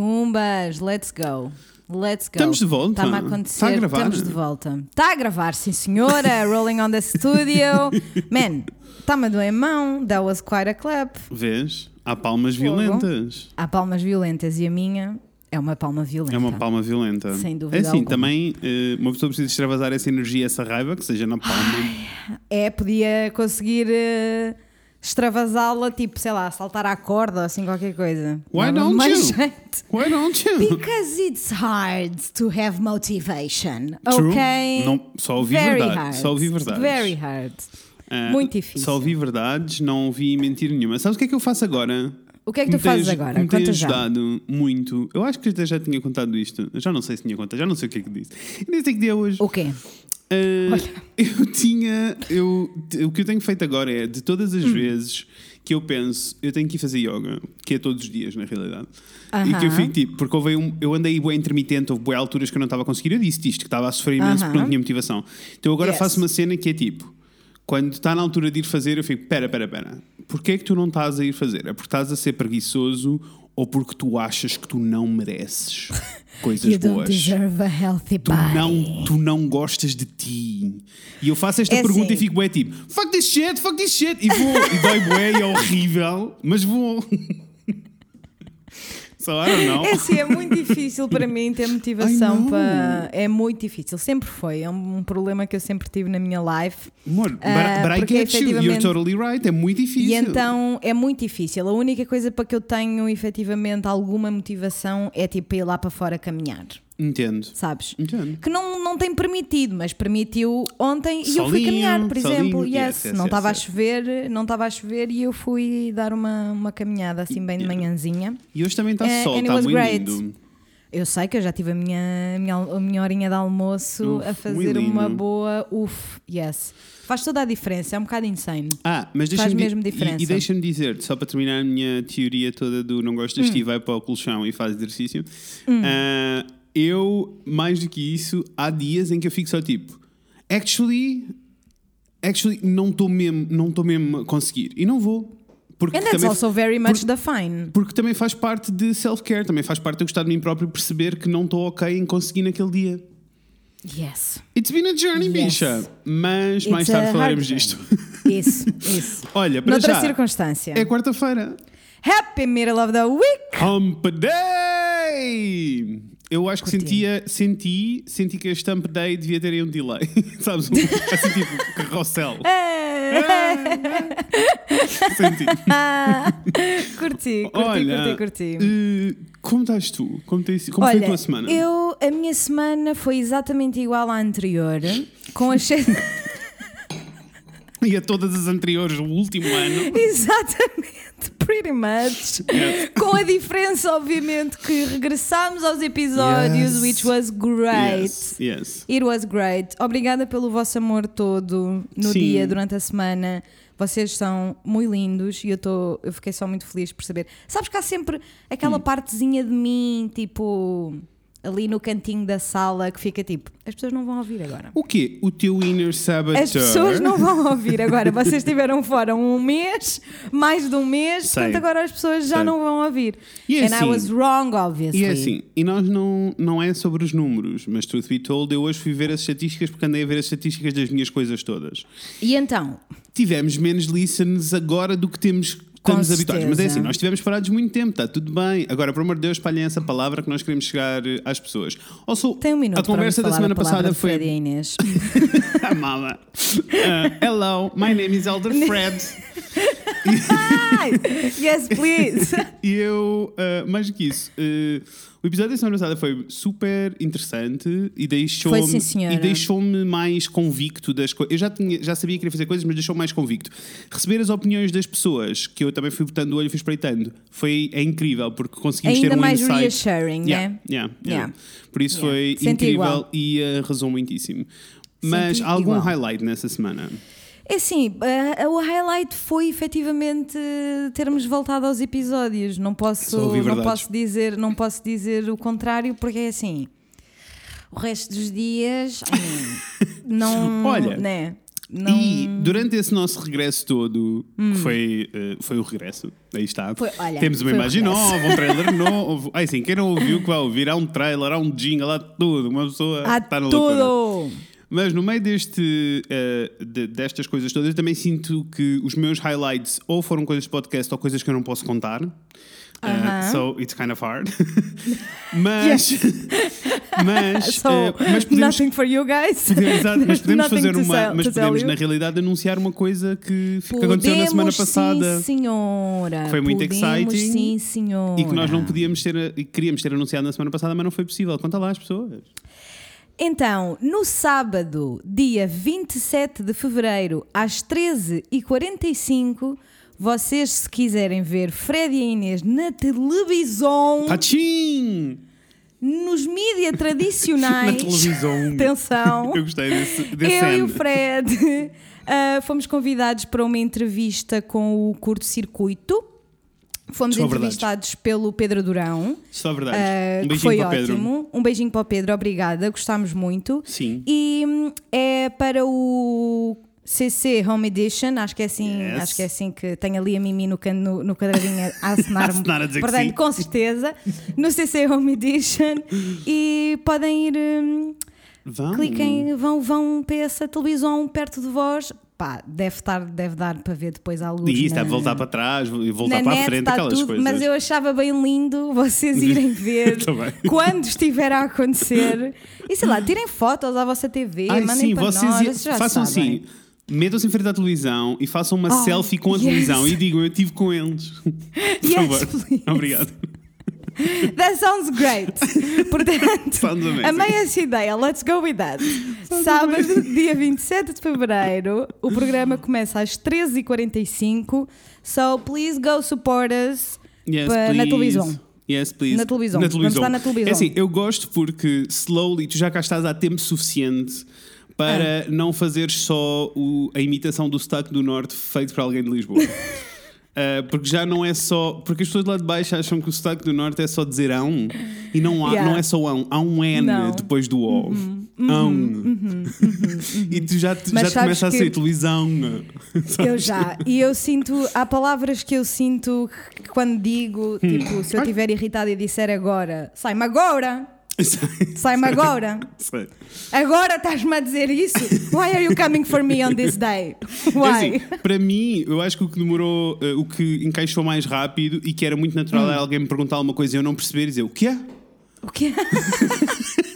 Tumbas, let's go. Let's go. Estamos de volta. Está-me a acontecer. Está a gravar? Estamos de volta. Está a gravar, sim senhora. Rolling on the studio. Man, está-me a doer a mão. That was quite a clap. Vês? Há palmas Fogo. violentas. Há palmas violentas e a minha é uma palma violenta. É uma palma violenta. Sem dúvida É assim, alguma. também eh, uma pessoa precisa extravasar essa energia, essa raiva, que seja na palma. É, podia conseguir eh, extravasá-la, tipo, sei lá, saltar à corda ou assim qualquer coisa. Why Dava don't you? jeito. Why don't you? Because it's hard to have motivation, True. ok? Não, só ouvi Very verdade. hard. Só ouvi verdades. Very hard. Ah, muito difícil. Só ouvi verdades, não ouvi mentira nenhuma. Sabes o que é que eu faço agora? O que é que tu fazes agora? Me Conta já. ajudado muito. Eu acho que até já tinha contado isto. Eu já não sei se tinha contado, já não sei o que é que disse. E nem sei que dia hoje. O quê? Ah, eu tinha. Eu, o que eu tenho feito agora é de todas Hum. as vezes que eu penso, eu tenho que ir fazer yoga, que é todos os dias, na realidade. E que eu fico tipo, porque houve um, eu andei bem intermitente, houve boas alturas que eu não estava a conseguir. Eu disse isto, que estava a sofrer imenso porque não tinha motivação. Então agora Yes. faço uma cena que é tipo. Quando está na altura de ir fazer, eu fico: pera, pera, pera, porquê é que tu não estás a ir fazer? É porque estás a ser preguiçoso ou porque tu achas que tu não mereces coisas You don't boas? deserve a healthy tu body. não, tu não gostas de ti. E eu faço esta É pergunta assim. e fico bué tipo, fuck this shit, fuck this shit. E vou, e dói bué, e é horrível, mas vou. Know. É assim, é muito difícil para mim ter motivação para. É muito difícil, sempre foi. É um problema que eu sempre tive na minha life. Amor, but, Ah, but I get you, you're totally right, é muito difícil. E então é muito difícil. A única coisa para que eu tenho efetivamente alguma motivação é tipo ir lá para fora caminhar, Entendo, sabes? entendo. Que não, não tem permitido, mas permitiu ontem e eu fui caminhar, por solinho, exemplo. yes, Yes, yes, não estava yes. a chover, não estava a chover e eu fui dar uma, uma caminhada assim bem de manhãzinha. E hoje também está Eh, sol, está muito great. lindo. Eu sei que eu já tive a minha, a minha, a minha horinha de almoço Uf, a fazer uma boa uff, yes. Faz toda a diferença, é um bocado insane. Ah, mas Faz mesmo e- diferença. E, deixa-me dizer, só para terminar a minha teoria toda do não gosto Hum. de ti, vai para o colchão e faz exercício. ah, eu, mais do que isso, há dias em que eu fico só tipo, actually, actually, não estou mesmo, não estou mesmo a conseguir. E não vou. Porque And that's também, also very much the fine. porque também faz parte de self-care, também faz parte de eu gostar de mim próprio perceber que não estou ok em conseguir naquele dia. Yes. It's been a journey, Yes. bicha. Mas It's mais tarde falaremos disto. Isso, isso. Olha, para Noutra já, circunstância. é quarta-feira. Happy middle of the week! Hump Day! Eu acho que sentia, senti, senti que este Hump Day devia ter aí um delay. Sabes? Um, assim tipo carrossel. senti. curti, curti, Olha, curti, curti. eh, como estás tu? Como, tens, como foi a Olha, tua semana? eu, a minha semana foi exatamente igual à anterior, com as E a todas as anteriores, o último ano. Exatamente, pretty much. Yes. Com a diferença, obviamente, que regressámos aos episódios, Yes. which was great. Yes, yes. It was great. Obrigada pelo vosso amor todo no Sim. dia, durante a semana. Vocês são muito lindos e eu, tô, eu fiquei só muito feliz por saber. Sabes que há sempre Hum. aquela partezinha de mim, tipo, ali no cantinho da sala, que fica tipo: as pessoas não vão ouvir agora. O quê? O teu inner saboteur? As pessoas não vão ouvir agora. Vocês estiveram fora um mês, mais de um mês, Sei. portanto agora as pessoas já Sei. não vão ouvir. E é And I assim- was wrong, obviously. E é assim, e nós não, não é sobre os números, mas truth be told, eu hoje fui ver as estatísticas porque andei a ver as estatísticas das minhas coisas todas. E então, Tivemos menos listens agora do que temos estamos habituados. Mas é assim, nós estivemos parados muito tempo, está tudo bem. Agora, por amor de Deus, espalhem essa palavra que nós queremos chegar eh, às pessoas. Also, tem um minuto a conversa da semana passada de Fred e foi. a Inês. Uh, hello, my name is Elder Fred. Yes, please. E eu, uh, mais do que isso, uh, o episódio da semana passada foi super interessante e deixou-me e deixou-me mais convicto das coisas. Eu já, tinha, já sabia que queria fazer coisas, mas deixou-me mais convicto. Receber as opiniões das pessoas, que eu também fui botando o olho e fui espreitando, foi, é incrível, porque conseguimos Ainda ter um mais insight. reassuring, Yeah, né? yeah, yeah. Por isso foi Senti incrível igual. e arrasou muitíssimo. Mas Senti algum igual. highlight nessa semana? É assim, uh, o highlight foi efetivamente termos voltado aos episódios. Não posso, não verdades. posso dizer, não posso dizer o contrário, porque é assim. O resto dos dias, não, Olha, né? não. E durante esse nosso regresso todo, que foi, eh, foi o regresso, aí está. Foi- olha, Temos uma imagem nova, um trailer novo. Ai sim, quem não ouviu, que vai ouvir, há um trailer, há um jingle, há tudo. Uma pessoa Há está na loucura. Mas no meio deste, eh, de- destas coisas todas, eu também sinto que os meus highlights ou foram coisas de podcast ou coisas que eu não posso contar. Uh, Aham. so it's kind of hard. mas, mas, So, eh, mas podemos, nothing for you guys. Exato, mas podemos fazer uma. sell- mas podemos, na realidade, anunciar uma coisa que, que aconteceu na semana Podemos, passada. Sim, senhora. Foi muito Podemos, exciting. Sim, senhora. E que nós não podíamos ter, e queríamos ter anunciado na semana passada, mas não foi possível. Conta lá às pessoas. Então, no sábado, dia 27 de fevereiro, às 13h45, vocês, se quiserem ver Fred e Inês na televisão, Pachim! nos mídias tradicionais. Na televisão. Atenção. Eu gostei desse, desse Eu e o end. Fred ah, fomos convidados para uma entrevista com o Curto Circuito. Fomos São verdades. entrevistados pelo Pedro Durão. Só verdade. ah, um que beijinho foi para o Pedro. ótimo. Um beijinho para o Pedro, obrigada, gostámos muito. Sim. E hum, é para o CC Home Edition, acho que é assim, Yes. acho que é assim que tem ali a Mimi no, no, no quadradinho a assinar-me. assinar a dizer que Portanto, com certeza, no CC Home Edition. E podem ir. hum, Vão. cliquem, vão, vão para essa televisão perto de vós. Pá, deve, estar, deve dar para ver depois alguns. E isso, na, é voltar para trás e voltar na para a frente, está aquelas tudo, coisas. Mas eu achava bem lindo vocês irem ver quando estiver a acontecer. E sei lá, tirem fotos à vossa TV, Ai, mandem sim, para vocês nós. i- vocês já façam sabem. assim. Metam-se em frente à televisão e façam uma Oh, selfie com a yes. televisão e digam eu estive com eles. Por Yes, favor. please. Obrigado. That sounds great. Portanto, Sounds amazing. amei essa ideia. Let's go with that. Sábado, dia 27 de fevereiro, o programa começa às 13h45. So please go support us Yes, na please. televisão. Yes, please. Na televisão. Vamos estar na televisão. É assim, eu gosto porque slowly tu já cá estás há tempo suficiente para Ah. não fazer só o- a imitação do sotaque do Norte feito para alguém de Lisboa. Uh, porque já não é só. Porque as pessoas lá de baixo acham que o sotaque do Norte é só dizer ão e não, há, Yeah. não é só ão, há um N Não. depois do O. ão. E tu já, te- Mas já te sabes começa a ser televisão. Eu já. E eu sinto. Há palavras que eu sinto que quando digo, Hum. tipo, se eu estiver irritada e disser agora, sai-me agora. Sai-me agora. Sei. Agora estás-me a dizer isso? Why are you coming for me on this day? É Why? assim, para mim, eu acho que o que demorou, eh, o que encaixou mais rápido e que era muito natural Hum. era alguém me perguntar alguma coisa e eu não perceber e dizer o que é? O quê?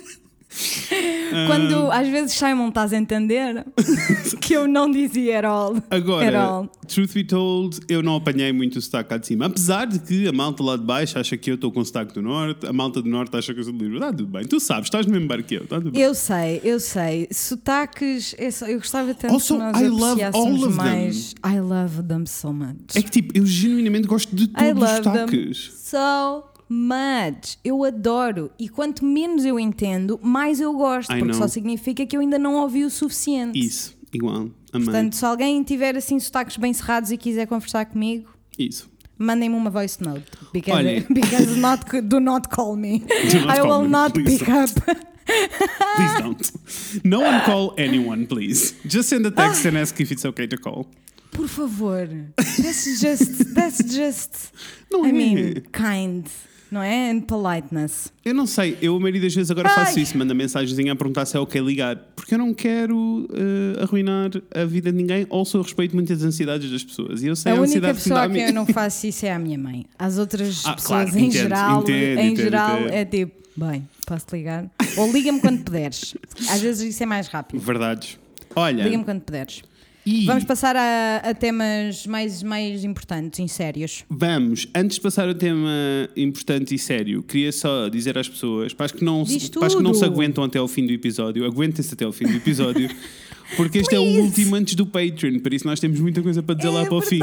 Quando às vezes Simon estás a entender que eu não dizia at all. At Agora, all. truth be told, eu não apanhei muito o sotaque cá de cima. Apesar de que a malta lá de baixo acha que eu estou com o sotaque do norte, a malta do norte acha que eu sou de Lisboa. Está tudo bem, tu sabes, estás no mesmo bar que eu. Está tudo bem. Eu sei, eu sei. Sotaques, é só- eu gostava tanto Also, que nós I love all of them. mais. I love them so much. É que tipo, eu genuinamente gosto de todos os love them sotaques. so much. Eu adoro. E quanto menos eu entendo, mais eu gosto. I porque know. só significa que eu ainda não ouvi o suficiente. Isso, igual. Amei. Portanto, se alguém tiver assim sotaques bem cerrados e quiser conversar comigo, Isso. mandem-me uma voice note. Because, Olha. because not, do not call me. Do not I will me, not please pick don't. up. Please don't. No one call anyone, please. Just send a text and ask if it's okay to call. Por favor. That's just, that's just, Não I é? mean, kind. Não é? And politeness. Eu não sei, eu a maioria das vezes agora faço Ai. isso, manda mensagenzinha a perguntar se é ok ligar, porque eu não quero eh, arruinar a vida de ninguém, ou só eu respeito muito as ansiedades das pessoas. E eu sei A a, única que pessoa a a mim. quem eu não faço isso é a minha mãe. As outras Ah, pessoas claro, em entendo, geral, entendo, em entendo, geral é tipo, bem, posso ligar? Ou liga-me quando puderes. Às vezes isso é mais rápido. Verdades. Olha, Liga-me quando puderes. E Vamos passar a, a temas mais, mais importantes e sérios. vamos, antes de passar a tema importante e sério, queria só dizer às pessoas, para as que não, se- para que não se aguentam até ao fim do episódio, aguentem-se até ao fim do episódio, porque este é o Please. último antes do Patreon, por isso nós temos muita coisa para dizer lá é para o fim.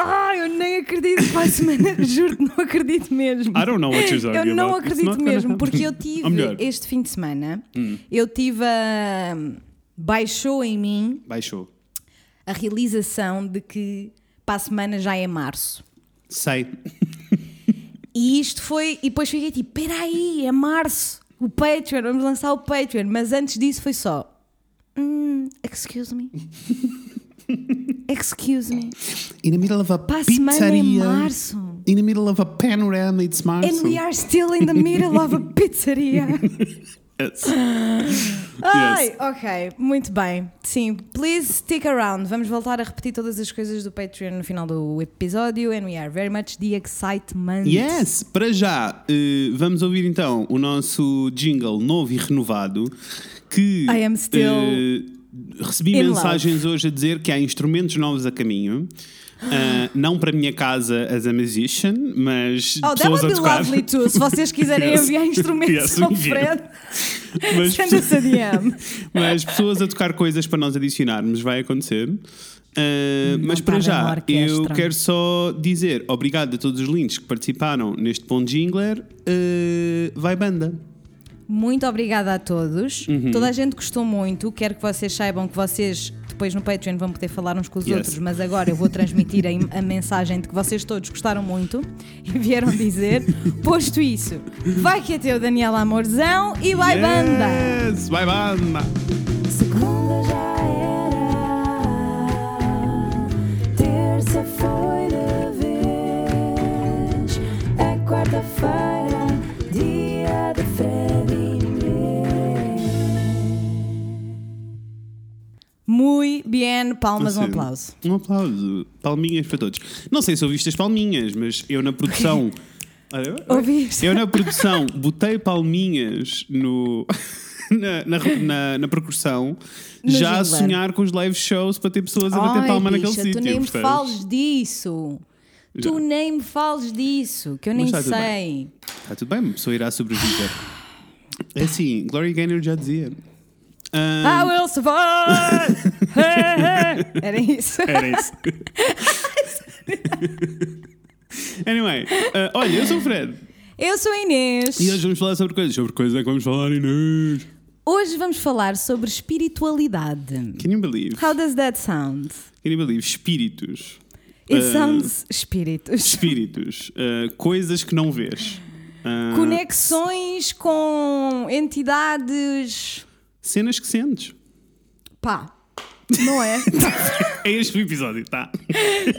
Ai, eu nem acredito para a semana, juro que não acredito mesmo. I don't know what you're talking Eu não acredito mesmo, porque eu tive este fim de semana, Hum. eu tive a. Baixou em mim baixou. a realização de que para a semana já é março. Sei. E isto foi. E depois fiquei tipo: peraí, é março, o Patreon, vamos lançar o Patreon. Mas antes disso foi só. Hum, Excuse me. Excuse me. In the middle of a Para semana em pizzeria. março. In the middle of a panorama, it's março. And we are still in the middle of a pizzeria. Yes. Ai, Yes. ok, muito bem. Sim, please stick around. Vamos voltar a repetir todas as coisas do Patreon no final do episódio. And we are very much the excitement. Yes, para já, eh, vamos ouvir então o nosso jingle novo e renovado que I am still eh, recebi mensagens hoje a dizer que há instrumentos novos a caminho. Ah, não para a minha casa as a musician, mas Oh, that pessoas would a be tocar. lovely too. Se vocês quiserem Yes. enviar instrumentos Yes, ao. Fred, Mas, a DM. mas pessoas a tocar coisas para nós adicionarmos vai acontecer. Ah, mas para já, eu quero só dizer obrigado a todos os links que participaram neste bom jingler. Ah, vai banda. Muito obrigada a todos. Uhum. Toda a gente gostou muito. Quero que vocês saibam que vocês depois no Patreon vão poder falar uns com os Yes. outros, mas agora eu vou transmitir a, a mensagem de que vocês todos gostaram muito e vieram dizer: posto isso, vai que é teu Daniel Amorzão e vai banda! Yes, vai banda. Segunda já era, terça foi de vez, é quarta-feira, Muito bem, palmas, um aplauso. Um aplauso. Palminhas para todos. Não sei se ouviste as palminhas, mas eu na produção. Ouviste? Eu na produção botei palminhas no. Na, na, na, na percussão, No já a sonhar com os live shows para ter pessoas a bater Ai, palma bicha, naquele sítio. tu nem me fales disso. Tu Já. nem me fales disso, que eu Mas nem está tudo sei. Está tudo bem, uma pessoa irá sobreviver. É assim, Gloria Gaynor já dizia. Ah, I will survive! Era isso. Era isso. anyway, ah, olha, eu sou o Fred. Eu sou a Inês. E hoje vamos falar sobre coisas. Sobre coisas é que vamos falar, Inês. Hoje vamos falar sobre espiritualidade. Can you believe? How does that sound? Can you believe? Espíritos. It Ah, sounds espíritos. Espíritos. Ah, coisas que não vês. Ah, Conexões com entidades. Cenas que sentes. Pá, não é? É este o episódio, tá?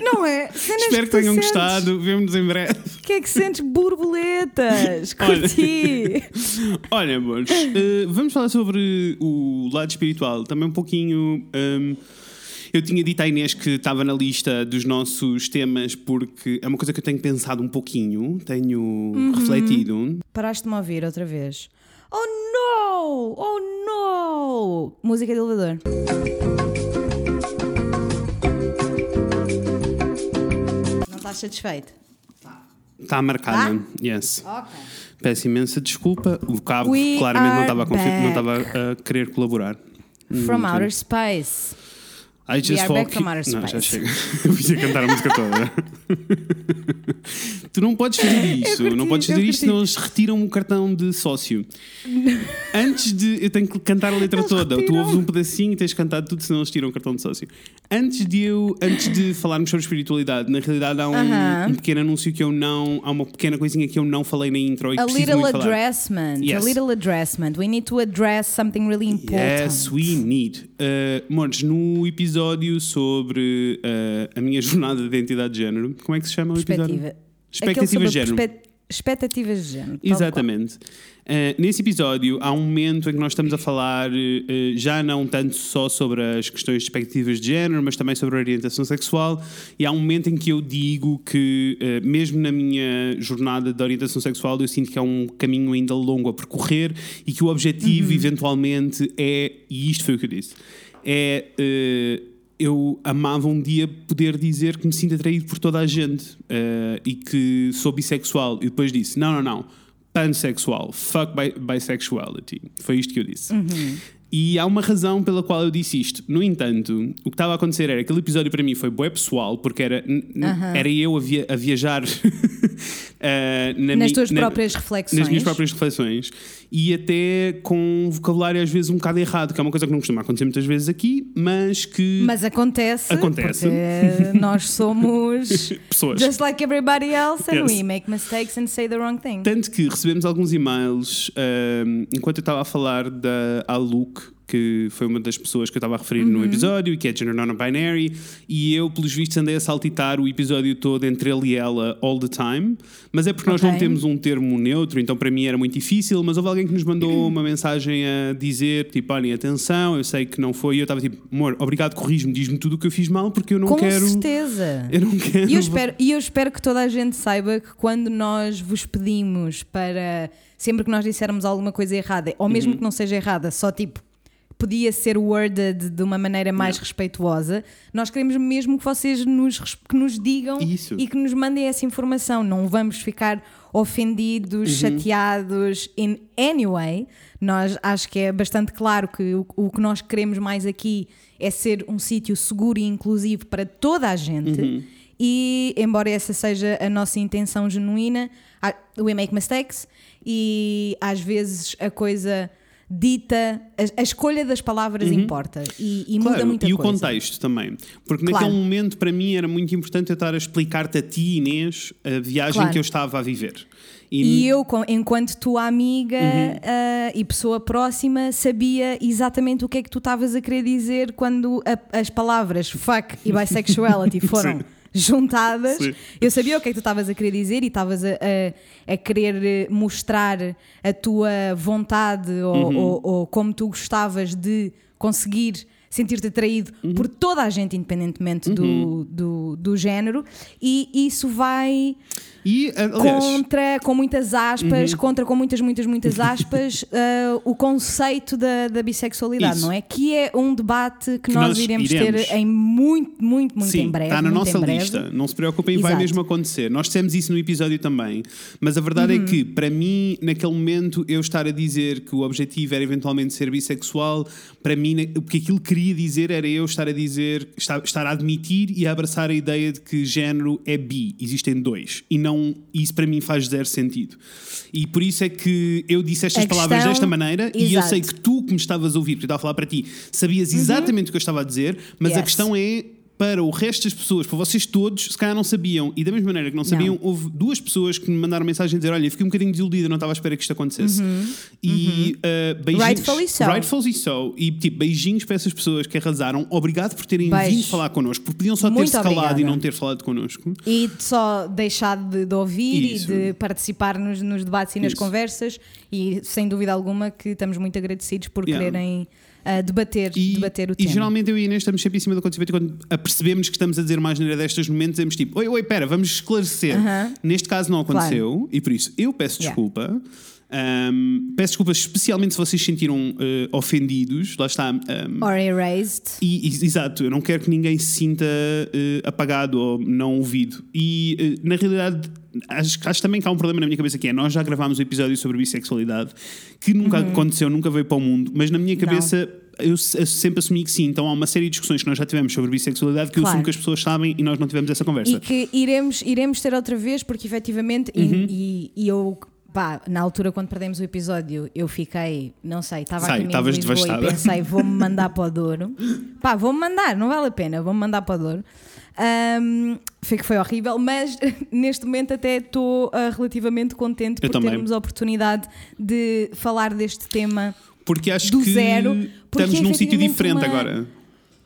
não é? Cenas Espero que tu tenham sentes. gostado. Vemo-nos em breve. O que é que sentes? Borboletas. Olha. Curti. Olha, amores, eh, vamos falar sobre o lado espiritual. Também um pouquinho. ehm, eu tinha dito à Inês que estava na lista dos nossos temas porque é uma coisa que eu tenho pensado um pouquinho, tenho Uhum. refletido. Paraste-me a ouvir outra vez. Oh no! Oh no! Música de elevador. Não estás satisfeito? Está marcada, Ah? yes. Ok. Peço imensa desculpa. O cabo We claramente não estava, a confi- não estava a querer colaborar. From Hum, outer space. I just are fall back from Não, já chega. Eu ia cantar a música toda. tu não podes fazer isto. curti, não podes fazer isto, senão eles retiram o cartão de sócio. Antes de. Eu tenho que cantar a letra Eles toda. Tu retiram. ouves um pedacinho e tens cantado tudo, senão eles tiram o cartão de sócio. Antes de eu. Antes de falarmos sobre espiritualidade, na realidade há um, Aham. um pequeno anúncio que eu não. Há uma pequena coisinha que eu não falei na intro e A little addressment. A Yes. little addressment. We need to address something really important. Yes, we need. Uh, Mores, no episódio sobre uh, a minha jornada de identidade de género, como é que se chama o episódio? Perspectiva. Expectativas Aquele de género. perspe- Expectativas de género. Exatamente. Uh, nesse episódio há um momento em que nós estamos a falar uh, já não tanto só sobre as questões de expectativas de género, mas também sobre a orientação sexual. E há um momento em que eu digo que, uh, mesmo na minha jornada de orientação sexual, eu sinto que há um caminho ainda longo a percorrer e que o objetivo, eventualmente, é. E isto foi o que eu disse: é. uh, eu amava um dia poder dizer que me sinto atraído por toda a gente uh, e que sou bissexual. E depois disse: não, não, não, pansexual, fuck bi bisexuality. Foi isto que eu disse. E há uma razão pela qual eu disse isto. No entanto, o que estava a acontecer era que aquele episódio para mim foi bué pessoal, porque era, era eu a, via- a viajar uh, na Nas tuas na- próprias reflexões. nas minhas próprias reflexões e até com um vocabulário às vezes um bocado errado, que é uma coisa que não costuma acontecer muitas vezes aqui, mas que Mas acontece. Acontece. Porque nós somos pessoas. just like everybody else and Yes. we make mistakes and say the wrong thing. Tanto que recebemos alguns e-mails ahm, enquanto eu estava a falar da Aluk que foi uma das pessoas que eu estava a referir Uhum. no episódio, que é Gender Non-Binary, e eu, pelos vistos, andei a saltitar o episódio todo entre ele e ela all the time, mas é porque nós não temos um termo neutro, então para mim era muito difícil, mas houve alguém que nos mandou uma mensagem a dizer, tipo, olhem, atenção, eu sei que não foi, e eu estava tipo, amor, obrigado, corrijo-me, diz-me tudo o que eu fiz mal, porque eu não Com quero... certeza. Eu não quero... E eu, espero, e eu espero que toda a gente saiba que quando nós vos pedimos para sempre que nós dissermos alguma coisa errada, ou Uhum. mesmo que não seja errada, só tipo podia ser worded de uma maneira mais respeituosa, nós queremos mesmo que vocês nos, que nos digam Isso. e que nos mandem essa informação. Não vamos ficar ofendidos, chateados in any way. Nós acho que é bastante claro que o, o que nós queremos mais aqui é ser um sítio seguro e inclusivo para toda a gente. E embora essa seja a nossa intenção genuína, we make mistakes e às vezes a coisa dita, a, a escolha das palavras importa e, e muda Claro, muita e o coisa. contexto também. Porque Claro. naquele momento, para mim, era muito importante eu estar a explicar-te a ti, Inês, a viagem Claro. que eu estava a viver. E eu, com- enquanto tua amiga Uhum. ah, e pessoa próxima, sabia exatamente o que é que tu estavas a querer dizer quando a- as palavras fuck e bisexuality foram juntadas. Sim. Eu sabia o que é que tu estavas a querer dizer e estavas a, a- a querer eh, mostrar a tua vontade ou, Uhum. ou- ou como tu gostavas de conseguir sentir-te atraído Uhum. por toda a gente, independentemente do, do, do género, e isso vai E, aliás, contra, com muitas aspas, Uhum. contra com muitas, muitas, muitas aspas, uh, o conceito da, da bissexualidade, Isso. não é? Que é um debate que, Que nós, nós iremos, iremos. ter em muito, muito, muito Sim, em breve. está na nossa lista. Não se preocupem, vai Exato. mesmo acontecer. Nós dissemos isso no episódio também. Mas a verdade Uhum. é que, para mim, naquele momento, eu estar a dizer que o objetivo era eventualmente ser bissexual, para mim, o que aquilo queria dizer era eu estar a dizer, estar, estar a admitir e a abraçar a ideia de que género é bi. Existem dois. E não, isso para mim faz zero sentido. E por isso é que eu disse estas A palavras questão- desta maneira e eu Exato. Uhum. sei que tu que me estavas a ouvir, porque eu estava a falar para ti, sabias exatamente o que eu estava a dizer, mas a Yes. questão é para o resto das pessoas, para vocês todos, se calhar não sabiam, e da mesma maneira que não sabiam, Não. houve duas pessoas que me mandaram mensagem a dizer: Olha, eu fiquei um bocadinho desiludida, não estava à espera que isto acontecesse. E uh, beijinhos. Uhum. Rightfully so. Rightfully so. E tipo, beijinhos para essas pessoas que arrasaram. Obrigado por terem Beijo. vindo falar connosco, porque podiam só ter-se calado e não ter falado connosco. E só deixar de, de ouvir Isso. e de participar nos, nos debates e nas Isso. conversas, e sem dúvida alguma que estamos muito agradecidos por Yeah. quererem ah, debater, E, debater o e tema. geralmente eu e a Inês estamos sempre em cima do acontecimento e quando apercebemos que estamos a dizer mais neira destes momentos, dizemos tipo, oi, oi, pera, vamos esclarecer. Aham. Neste caso não aconteceu e por isso eu peço Yeah. desculpa. Ahm, peço desculpa especialmente se vocês se sentiram eh, ofendidos. Lá está. ahm, Or erased. e, e- exato, eu não quero que ninguém se sinta eh, apagado ou não ouvido. E eh, na realidade, acho, acho também que há um problema na minha cabeça que é: nós já gravámos um episódio sobre bissexualidade que nunca aconteceu, nunca veio para o mundo, mas na minha Uhum. Não. cabeça. Eu se- eu sempre assumi que sim, então há uma série de discussões que nós já tivemos sobre bissexualidade que eu Claro. assumo que as pessoas sabem e nós não tivemos essa conversa. E que iremos, iremos ter outra vez, porque efetivamente, e- Uhum. e, e eu, pá, na altura quando perdemos o episódio, eu fiquei, não sei, estava a caminho de Lisboa devastada. e pensei, vou-me mandar para o Douro. Pá, vou-me mandar, não vale a pena, vou-me mandar para o Douro. Ahm, foi que foi horrível, mas neste momento até estou ah, relativamente contente Eu por também. termos a oportunidade de falar deste tema Porque acho do que zero, porque estamos num sítio diferente uma- agora.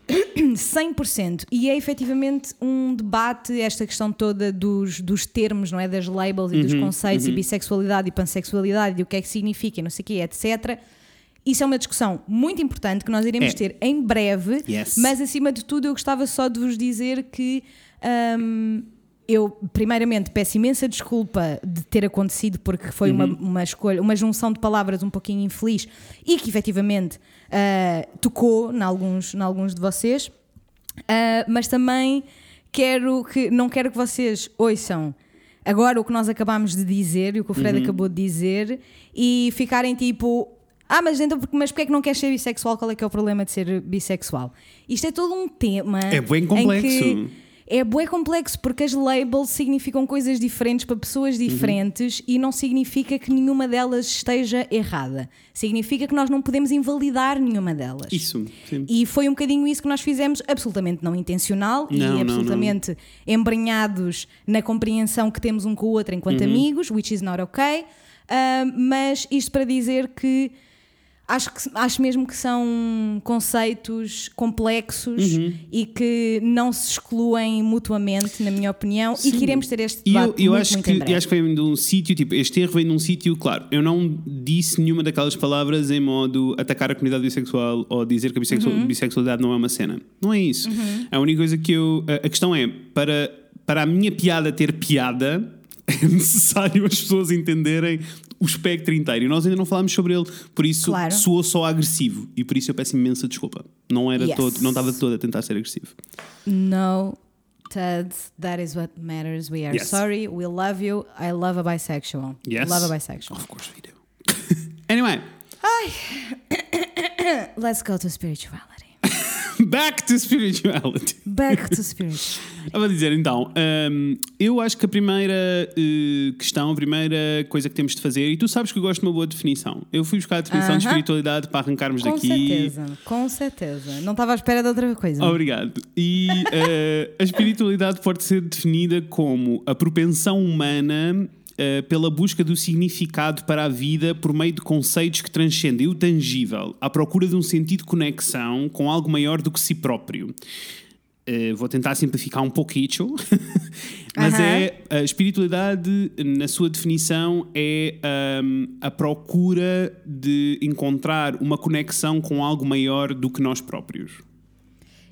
100%. E é efetivamente um debate, esta questão toda dos, dos termos, não é? Das labels e Uhum, dos conceitos, e bissexualidade e pansexualidade, e o que é que significa, e não sei o quê, etc. Isso é uma discussão muito importante que nós iremos É. ter em breve, Yes. mas acima de tudo eu gostava só de vos dizer que hum, eu, primeiramente, peço imensa desculpa de ter acontecido, porque foi uma, Uhum. uma escolha, uma junção de palavras um pouquinho infeliz e que efetivamente ah, tocou em alguns, em alguns de vocês, Ah, mas também quero que, não quero que vocês ouçam agora o que nós acabámos de dizer e o que o Fred Uhum. acabou de dizer e ficarem tipo. Ah, mas então, porque- mas porquê é que não queres ser bissexual? Qual é que é o problema de ser bissexual? Isto é todo um tema. É bem em complexo. É bué complexo porque as labels significam coisas diferentes para pessoas Uhum. diferentes e não significa que nenhuma delas esteja errada. Significa que nós não podemos invalidar nenhuma delas. Isso, sim. E foi um bocadinho isso que nós fizemos, absolutamente não intencional Não, e não, absolutamente embrenhados na compreensão que temos um com o outro enquanto Uhum. amigos, which is not okay. Ah, mas isto para dizer que Acho, que, acho mesmo que são conceitos complexos Uhum. e que não se excluem mutuamente, na minha opinião, e que iremos ter este E eu, debate eu muito, acho muito que, eu acho que vem de um sítio, tipo, este erro vem de um sítio, claro, eu não disse nenhuma daquelas palavras em modo atacar a comunidade bissexual ou dizer que a bissexual- Uhum. bissexualidade não é uma cena. Não é isso. A única coisa que eu. A, a questão é, para, para a minha piada ter piada, é necessário as pessoas entenderem o espectro inteiro. E nós ainda não falámos sobre ele, por isso Claro. soou só agressivo. E por isso eu peço imensa desculpa. Não era Yes. todo, não estava todo a tentar ser agressivo. No, Ted, that is what matters. We are Yes. sorry. We love you. I love a bisexual. Yes. Love a bisexual. Of course we do. anyway. Let's go to spirituality. Back to spirituality. Back to spirituality. Estava a dizer então, hum, eu acho que a primeira eh, questão, a primeira coisa que temos de fazer, e tu sabes que eu gosto de uma boa definição. Eu fui buscar a definição de Aham. espiritualidade para arrancarmos Com daqui. certeza, com certeza. Não estava à espera de outra coisa. Obrigado. E eh, a espiritualidade pode ser definida como a propensão humana eh, pela busca do significado para a vida por meio de conceitos que transcendem o tangível, à procura de um sentido de conexão com algo maior do que si próprio. Eh, vou tentar simplificar um pouquinho, mas Aham. é a espiritualidade, na sua definição, é ahm, a procura de encontrar uma conexão com algo maior do que nós próprios.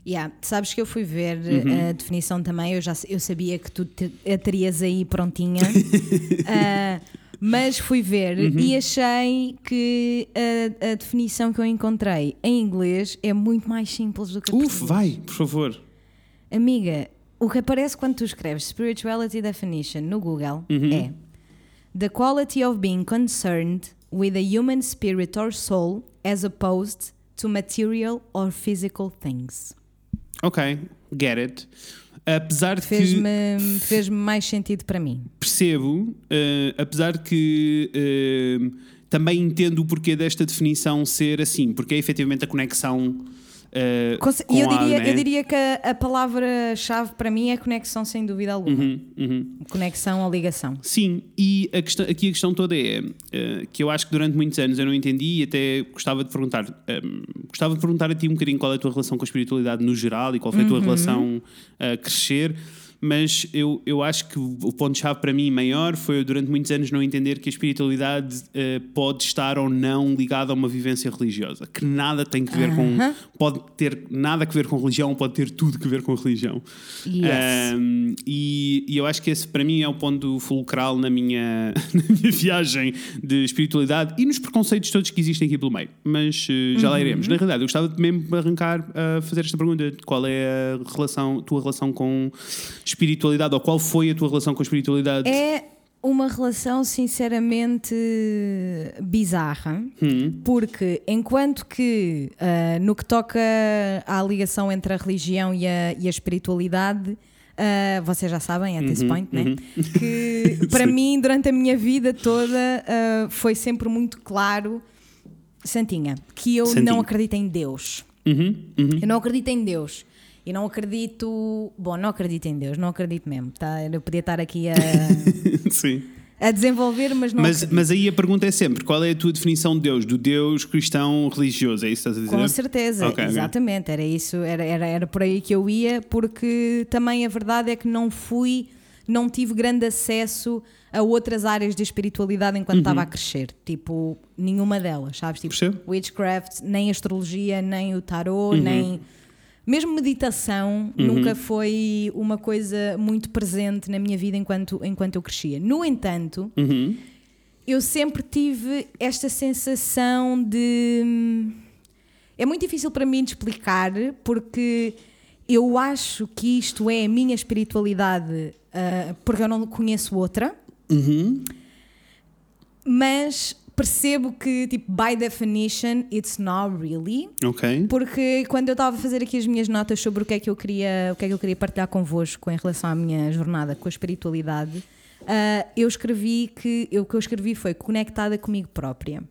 Yeah, sabes que eu fui ver Uhum. a definição também, eu já eu sabia que tu te, a terias aí prontinha, Ah, mas fui ver Uhum. e achei que a, a definição que eu encontrei em inglês é muito mais simples do que a Uf, vai, por favor. Amiga, o que aparece quando tu escreves Spirituality Definition no Google Uhum. é The quality of being concerned with a human spirit or soul as opposed to material or physical things. Ok, get it. Apesar de que Fez-me fez mais sentido para mim. percebo, eh, apesar de que eh, também entendo o porquê desta definição ser assim, porque é efetivamente a conexão eh, E eu diria, né? eu diria que a, a palavra-chave para mim é conexão, sem dúvida alguma. Uhum, uhum. Conexão ou ligação. Sim, e a questão- aqui a questão toda é eh, que eu acho que durante muitos anos eu não entendi e até gostava de perguntar ehm, gostava de perguntar a ti um bocadinho qual é a tua relação com a espiritualidade no geral e qual foi a tua Uhum. relação a crescer, mas eu, eu acho que o ponto-chave para mim maior foi eu durante muitos anos não entender que a espiritualidade eh, pode estar ou não ligada a uma vivência religiosa, que nada tem que ver Aham. com pode ter nada a ver com religião, pode ter tudo que ver com religião. Yes. Um, e, e eu acho que esse para mim é o ponto fulcral na minha, na minha viagem de espiritualidade e nos preconceitos todos que existem aqui pelo meio. Mas uh, já lá Uhum. iremos. Na realidade, eu gostava de mesmo arrancar a fazer esta pergunta: qual é a relação, tua relação com espiritualidade, ou qual foi a tua relação com a espiritualidade? É uma relação sinceramente bizarra, Hum. porque enquanto que ah, no que toca à ligação entre a religião e a, e a espiritualidade, ah, vocês já sabem, at Uhum, this point, né? que para mim, durante a minha vida toda, ah, foi sempre muito claro, Santinha, que eu Santinha. não acredito em Deus. Uhum, uhum. Eu não acredito em Deus. E não acredito. Bom, não acredito em Deus, não acredito mesmo. Tá? Eu podia estar aqui a, Sim. a desenvolver, mas não Mas, mas aí a pergunta é sempre: qual é a tua definição de Deus? Do Deus cristão religioso? É isso que estás a dizer? Com certeza, Ok, ok. exatamente. Era isso, era, era, era por aí que eu ia, porque também a verdade é que não fui, não tive grande acesso a outras áreas de espiritualidade enquanto estava a crescer. Tipo, nenhuma delas, sabes? Tipo, Uhum. Percebo. witchcraft, nem astrologia, nem o tarot, Uhum. nem. Mesmo meditação nunca foi uma coisa muito presente na minha vida enquanto, enquanto eu crescia. No entanto, Uhum. eu sempre tive esta sensação de. É muito difícil para mim de explicar, porque eu acho que isto é a minha espiritualidade, ah, porque eu não conheço outra, Uhum. mas percebo que, tipo, by definition, it's not really. Ok. Porque quando eu estava a fazer aqui as minhas notas sobre o que é que eu queria, o que é que eu queria partilhar convosco em relação à minha jornada com a espiritualidade, ah, eu escrevi que eu, o que eu escrevi foi conectada comigo própria.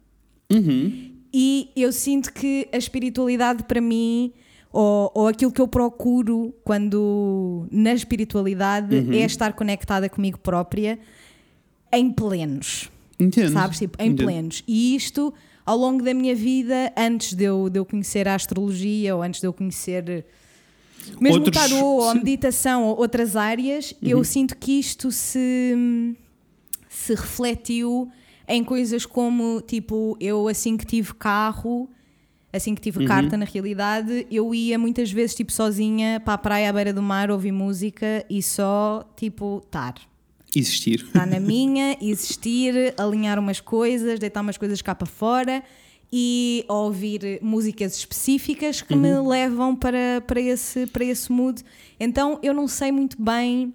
Uhum. E eu sinto que a espiritualidade para mim, ou, ou aquilo que eu procuro quando na espiritualidade, é estar conectada comigo própria em plenos. Entendo. sabes? Tipo, em Entendo. plenos. E isto, ao longo da minha vida, antes de eu, de eu conhecer a astrologia ou antes de eu conhecer mesmo Outros- o tarô ou a. Uhum. meditação ou outras áreas, eu sinto que isto se, se refletiu em coisas como, tipo, eu assim que tive carro. Assim que tive Uhum. carta, na realidade, eu ia muitas vezes, tipo, sozinha para a praia à beira do mar, ouvir música e só, tipo, estar Existir. estar na minha, existir, alinhar umas coisas, deitar umas coisas cá para fora e ouvir músicas específicas que Uhum. me levam para, para, esse, para esse mood. Então eu não sei muito bem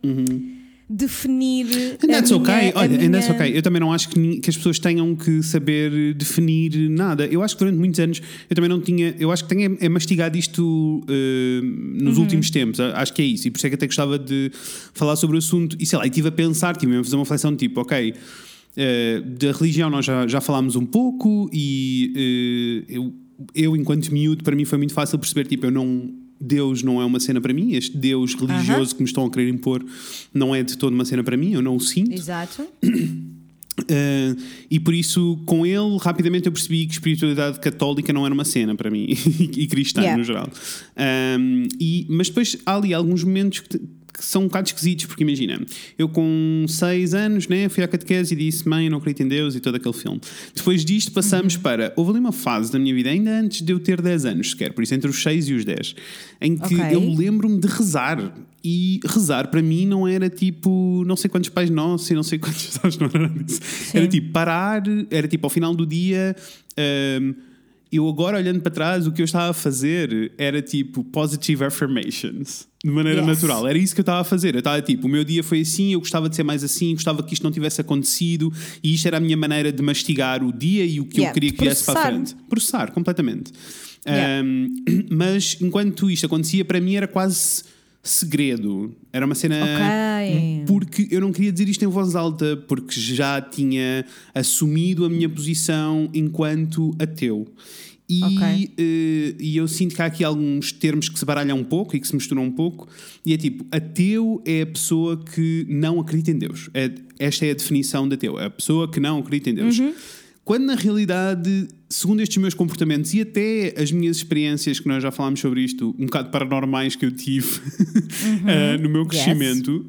definir. And that's minha, okay. Olha, and that's minha- okay. Eu também não acho que, que as pessoas tenham que saber definir nada. Eu acho que durante muitos anos eu também não tinha. Eu acho que tenho é, mastigado isto eh, nos Uhum. últimos tempos. Acho que é isso. E por isso é que até gostava de falar sobre o assunto. E sei lá, e estive a pensar, estive mesmo a fazer uma reflexão de tipo, ok. eh, da religião nós já, já falámos um pouco e eh, eu, eu, enquanto miúdo, para mim foi muito fácil perceber, tipo, eu não. Deus não é uma cena para mim, este Deus religioso que me estão a querer impor não é de toda uma cena para mim, eu não o sinto. Exato. Uh, e por isso, com ele, rapidamente eu percebi que espiritualidade católica não era uma cena para mim e cristã Yeah. no geral. Um, e, mas depois há ali alguns momentos que, que são um bocado esquisitos, porque imagina, eu com 6 anos né, fui à catequese e disse: Mãe, eu não acredito em Deus e todo aquele filme. Depois disto, passamos para. Houve ali uma fase da minha vida, ainda antes de eu ter 10 anos sequer, por isso entre os 6 e os 10, em que Ok. eu lembro-me de rezar. E rezar para mim não era tipo não sei quantos pais nossos e não sei quantos não era nada disso. Era tipo parar, era tipo ao final do dia. hum, eu agora olhando para trás, o que eu estava a fazer era tipo positive affirmations, de maneira Yes. natural. Era isso que eu estava a fazer. Eu estava tipo, o meu dia foi assim, eu gostava de ser mais assim, gostava que isto não tivesse acontecido, e isto era a minha maneira de mastigar o dia e o que Yeah, eu queria que viesse para a frente. Processar, completamente. Yeah. Um, mas enquanto isto acontecia, para mim era quase segredo. Era uma cena. Ok. Porque eu não queria dizer isto em voz alta, porque já tinha assumido a minha posição enquanto ateu. E, Ok. eh, e eu sinto que há aqui alguns termos que se baralham um pouco e que se misturam um pouco. E é tipo: ateu é a pessoa que não acredita em Deus. É, esta é a definição de ateu: é a pessoa que não acredita em Deus. Quando na realidade, segundo estes meus comportamentos e até as minhas experiências, que nós já falámos sobre isto, um bocado paranormais que eu tive eh, no meu crescimento,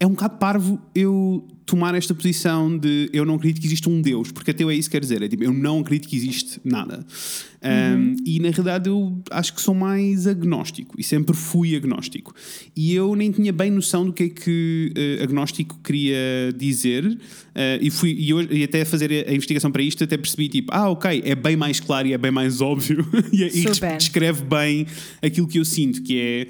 é um bocado parvo eu tomar esta posição de eu não acredito que existe um Deus, porque ateu é isso que quer dizer, é tipo, eu não acredito que existe nada. Um, e na realidade eu acho que sou mais agnóstico e sempre fui agnóstico. E eu nem tinha bem noção do que é que eh, agnóstico queria dizer, eh, e, fui, e, hoje- e até fazer a, investigação para isto, até percebi tipo, ah, ok, é bem mais claro e é bem mais óbvio, e, é- e descreve bem aquilo que eu sinto, que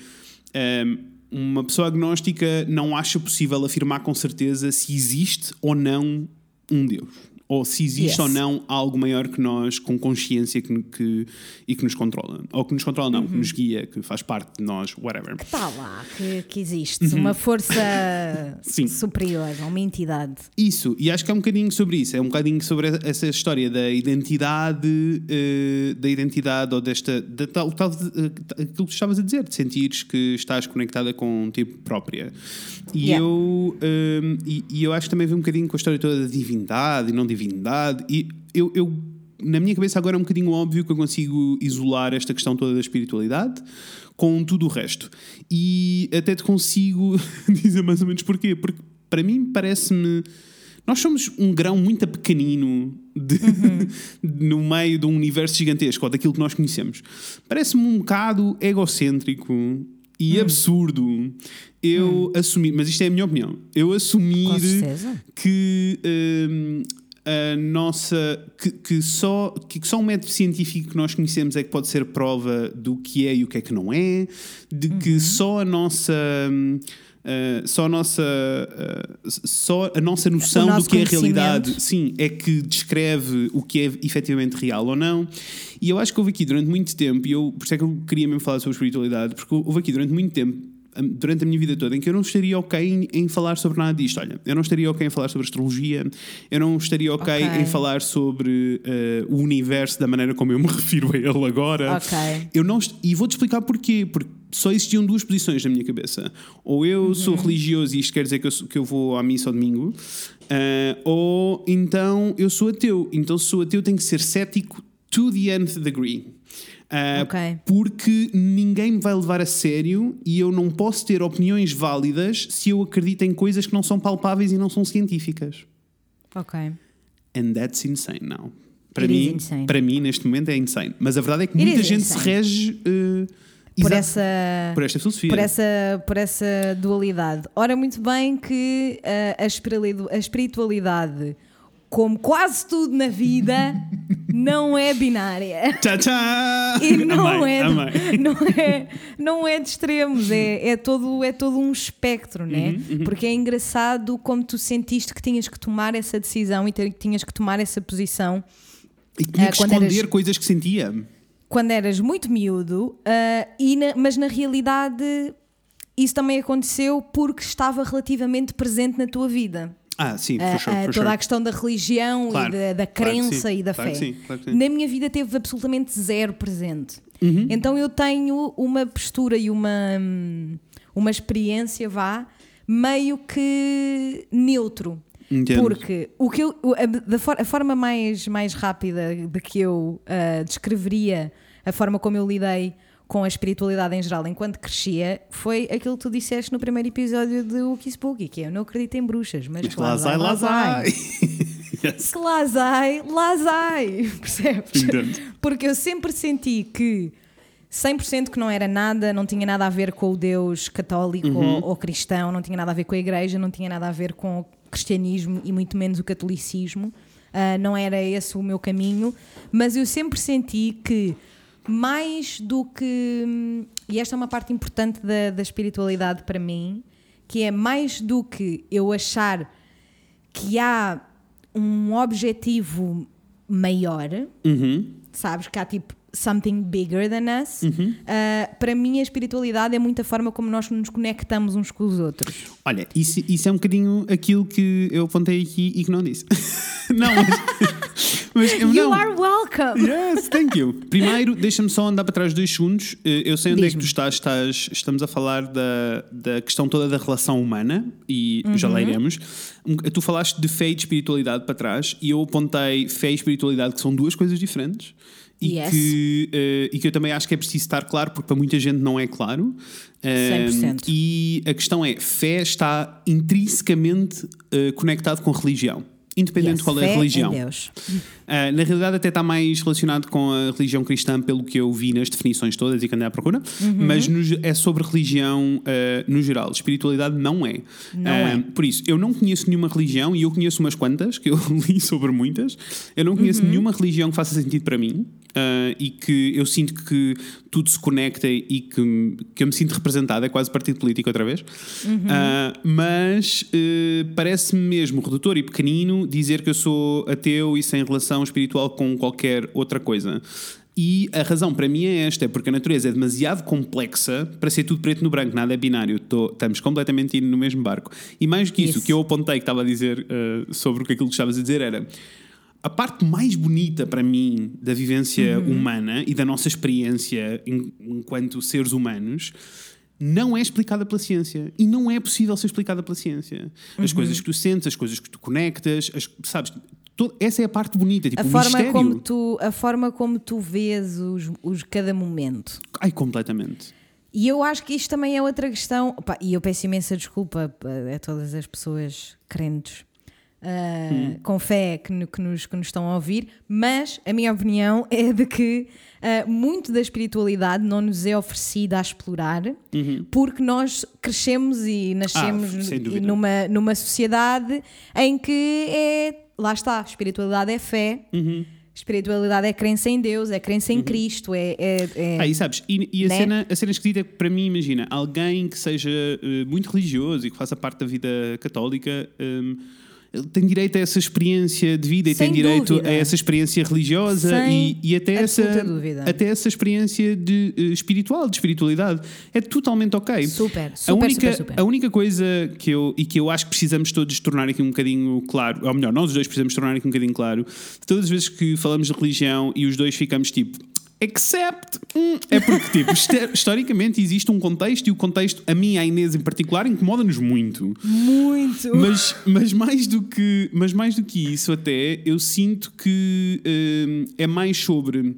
é. um, uma pessoa agnóstica não acha possível afirmar com certeza se existe ou não um Deus. Ou se existe Yes. ou não algo maior que nós, com consciência que, que- e que nos controla. Ou que nos controla, não, Uhum. que nos guia, que faz parte de nós, whatever. Está lá, que, que existe uma força Uhum. Superior, uma entidade. Isso, e acho que é um bocadinho sobre isso, é um bocadinho sobre essa história da identidade, eh, da identidade ou desta, da tal, tal, eh, aquilo que tu estavas a dizer, de sentires que estás conectada com ti própria. E Yeah. eu, eh, e, e eu acho que também vem um bocadinho com a história toda da divindade e não divindade, e eu, eu na minha cabeça agora é um bocadinho óbvio que eu consigo isolar esta questão toda da espiritualidade com tudo o resto. E até te consigo dizer mais ou menos porquê. Porque para mim parece-me. Nós somos um grão muito pequenino de- no meio de um universo gigantesco, ou daquilo que nós conhecemos. Parece-me um bocado egocêntrico e absurdo eu assumir, mas isto é a minha opinião, eu assumir que hum, a nossa que, que só que só um método científico que nós conhecemos é que pode ser prova do que é e o que é que não é de Uhum. que só a nossa uh, só a nossa uh, só a nossa noção do que é a realidade sim é que descreve o que é efetivamente real ou não e eu acho que houve aqui durante muito tempo e eu por isso é que eu queria mesmo falar sobre espiritualidade porque houve aqui durante muito tempo durante a minha vida toda em que eu não estaria ok em, em falar sobre nada disto. Olha, eu não estaria ok em falar sobre astrologia, eu não estaria ok, Ok. em falar sobre eh, o universo da maneira como eu me refiro a ele agora. Ok. Eu não e vou-te explicar porquê. Porque só existiam duas posições na minha cabeça. Ou eu Uhum. sou religioso e isto quer dizer que eu, que eu vou à missa ao domingo, ah, ou então eu sou ateu. Então, se sou ateu, tenho que ser cético to the nth degree. Ah, Ok. Porque ninguém me vai levar a sério e eu não posso ter opiniões válidas se eu acredito em coisas que não são palpáveis e não são científicas. Ok. And that's insane now. Para It mim, para mim, neste momento, é insane. Mas a verdade é que It muita gente insane. se rege eh, Por exato, essa. por esta filosofia. por essa, por essa dualidade. Ora, muito bem que espirituali- a espiritualidade, como quase tudo na vida, não é binária. Tchá! E não, é, não, é, não é de extremos, é, é, todo, é todo um espectro, né? Uhum, Porque é engraçado como tu sentiste que tinhas que tomar essa decisão e te- que tinhas que tomar essa posição E tinha Ah, que quando esconder eras- coisas que sentia. quando eras muito miúdo, ah, e na- mas na realidade isso também aconteceu porque estava relativamente presente na tua vida. Ah, sim, Ah, for sure, ah, for toda sure. a questão da religião Claro, e da, da claro crença sim, e da claro fé. que sim, claro que sim. Na minha vida teve absolutamente zero presente. Uhum. Então eu tenho uma postura e uma, uma experiência, vá, meio que neutro. Entendo. Porque o que eu, o- a, for- a forma mais, mais rápida de que eu ah, descreveria a forma como eu lidei com a espiritualidade em geral enquanto crescia foi aquilo que tu disseste no primeiro episódio de Wookie Spooky, que é, eu não acredito em bruxas, mas, Mas que lá sai, lá sai. Yes. Que lá sai, lá sai, percebes? Entendo. Porque eu sempre senti que 100% que não era nada, não tinha nada a ver com o Deus católico Uhum. ou, ou cristão, não tinha nada a ver com a igreja, não tinha nada a ver com o cristianismo e muito menos o catolicismo. Ah, não era esse o meu caminho, mas eu sempre senti que mais do que. E esta é uma parte importante da, da espiritualidade para mim, que é mais do que eu achar que há um objetivo maior, Uhum. sabes? Que há tipo something bigger than us. Uhum. Ah, para mim, a espiritualidade é muito a forma como nós nos conectamos uns com os outros. Olha, isso, isso é um bocadinho aquilo que eu apontei aqui e que não disse. não, mas. mas eu You não. are welcome! Yes, thank you. Primeiro, deixa-me só andar para trás dois segundos. Eh, Eu sei onde é que tu estás, estás. Estamos a falar da, da questão toda da relação humana e já Uhum. lá iremos. Um, Tu falaste de fé e de espiritualidade para trás e eu apontei fé e espiritualidade que são duas coisas diferentes. E, Yes. que, eh, e que eu também acho que é preciso estar claro, porque para muita gente não é claro. Eh, 100%. E a questão é: fé está intrinsecamente eh, conectado com religião, independente Yes, de qual é a religião. Deus. Uh, na realidade, até está mais relacionado com a religião cristã, pelo que eu vi nas definições todas e que andei à procura, Uhum. mas no é sobre religião uh, no geral. Espiritualidade não é. Não Uh, é. Por isso, eu não conheço nenhuma religião e eu conheço umas quantas, que eu li sobre muitas. Eu não conheço Uhum. nenhuma religião que faça sentido para mim. e que eu sinto que tudo se conecta e que, que eu me sinto representado, é quase partido político outra vez. Uh, mas uh, parece-me mesmo redutor e pequenino dizer que eu sou ateu e sem relação espiritual com qualquer outra coisa. E a razão para mim é esta, é porque a natureza é demasiado complexa para ser tudo preto no branco, nada é binário, Tô- estamos completamente indo no mesmo barco. E mais do que isso, o que eu apontei que estava a dizer uh, sobre o que aquilo que estavas a dizer era a parte mais bonita para mim da vivência humana e da nossa experiência en- enquanto seres humanos não é explicada pela ciência e não é possível ser explicada pela ciência. As coisas que tu sentes, as coisas que tu conectas, as- sabes? To- essa é a parte bonita, tipo A forma, mistério. como tu, a forma como tu vês os, os cada momento. Ai, completamente. E eu acho que isto também é outra questão. Opa, e eu peço imensa desculpa a todas as pessoas crentes ah, com fé que, no- que nos, que nos estão a ouvir, mas a minha opinião é de que ah, muito da espiritualidade não nos é oferecida a explorar porque nós crescemos e nascemos Ah, numa, numa sociedade em que é. Lá está, espiritualidade é fé. Uhum. Espiritualidade é crença em Deus, é crença em Cristo, é, é, é- Ah, e sabes, e, e a, Né? cena, a cena esquisita é que para mim, imagina, alguém que seja eh, muito religioso e que faça parte da vida católica. ele tem direito a essa experiência de vida e Sem tem direito dúvida. a essa experiência religiosa e, e até, essa, dúvida. até essa experiência de eh, espiritual, de espiritualidade. É totalmente ok. Super, a super, única, super, super. A única coisa que eu, e que eu acho que precisamos todos tornar aqui um bocadinho claro, ou melhor, nós os dois precisamos tornar aqui um bocadinho claro, todas as vezes que falamos de religião e os dois ficamos tipo. Except. hum, é porque, tipo, historicamente existe um contexto e o contexto, a mim e a Inês em particular, incomoda-nos muito. Muito. Mas, mas, mais do que, mas mais do que isso, até, eu sinto que hum, é mais sobre.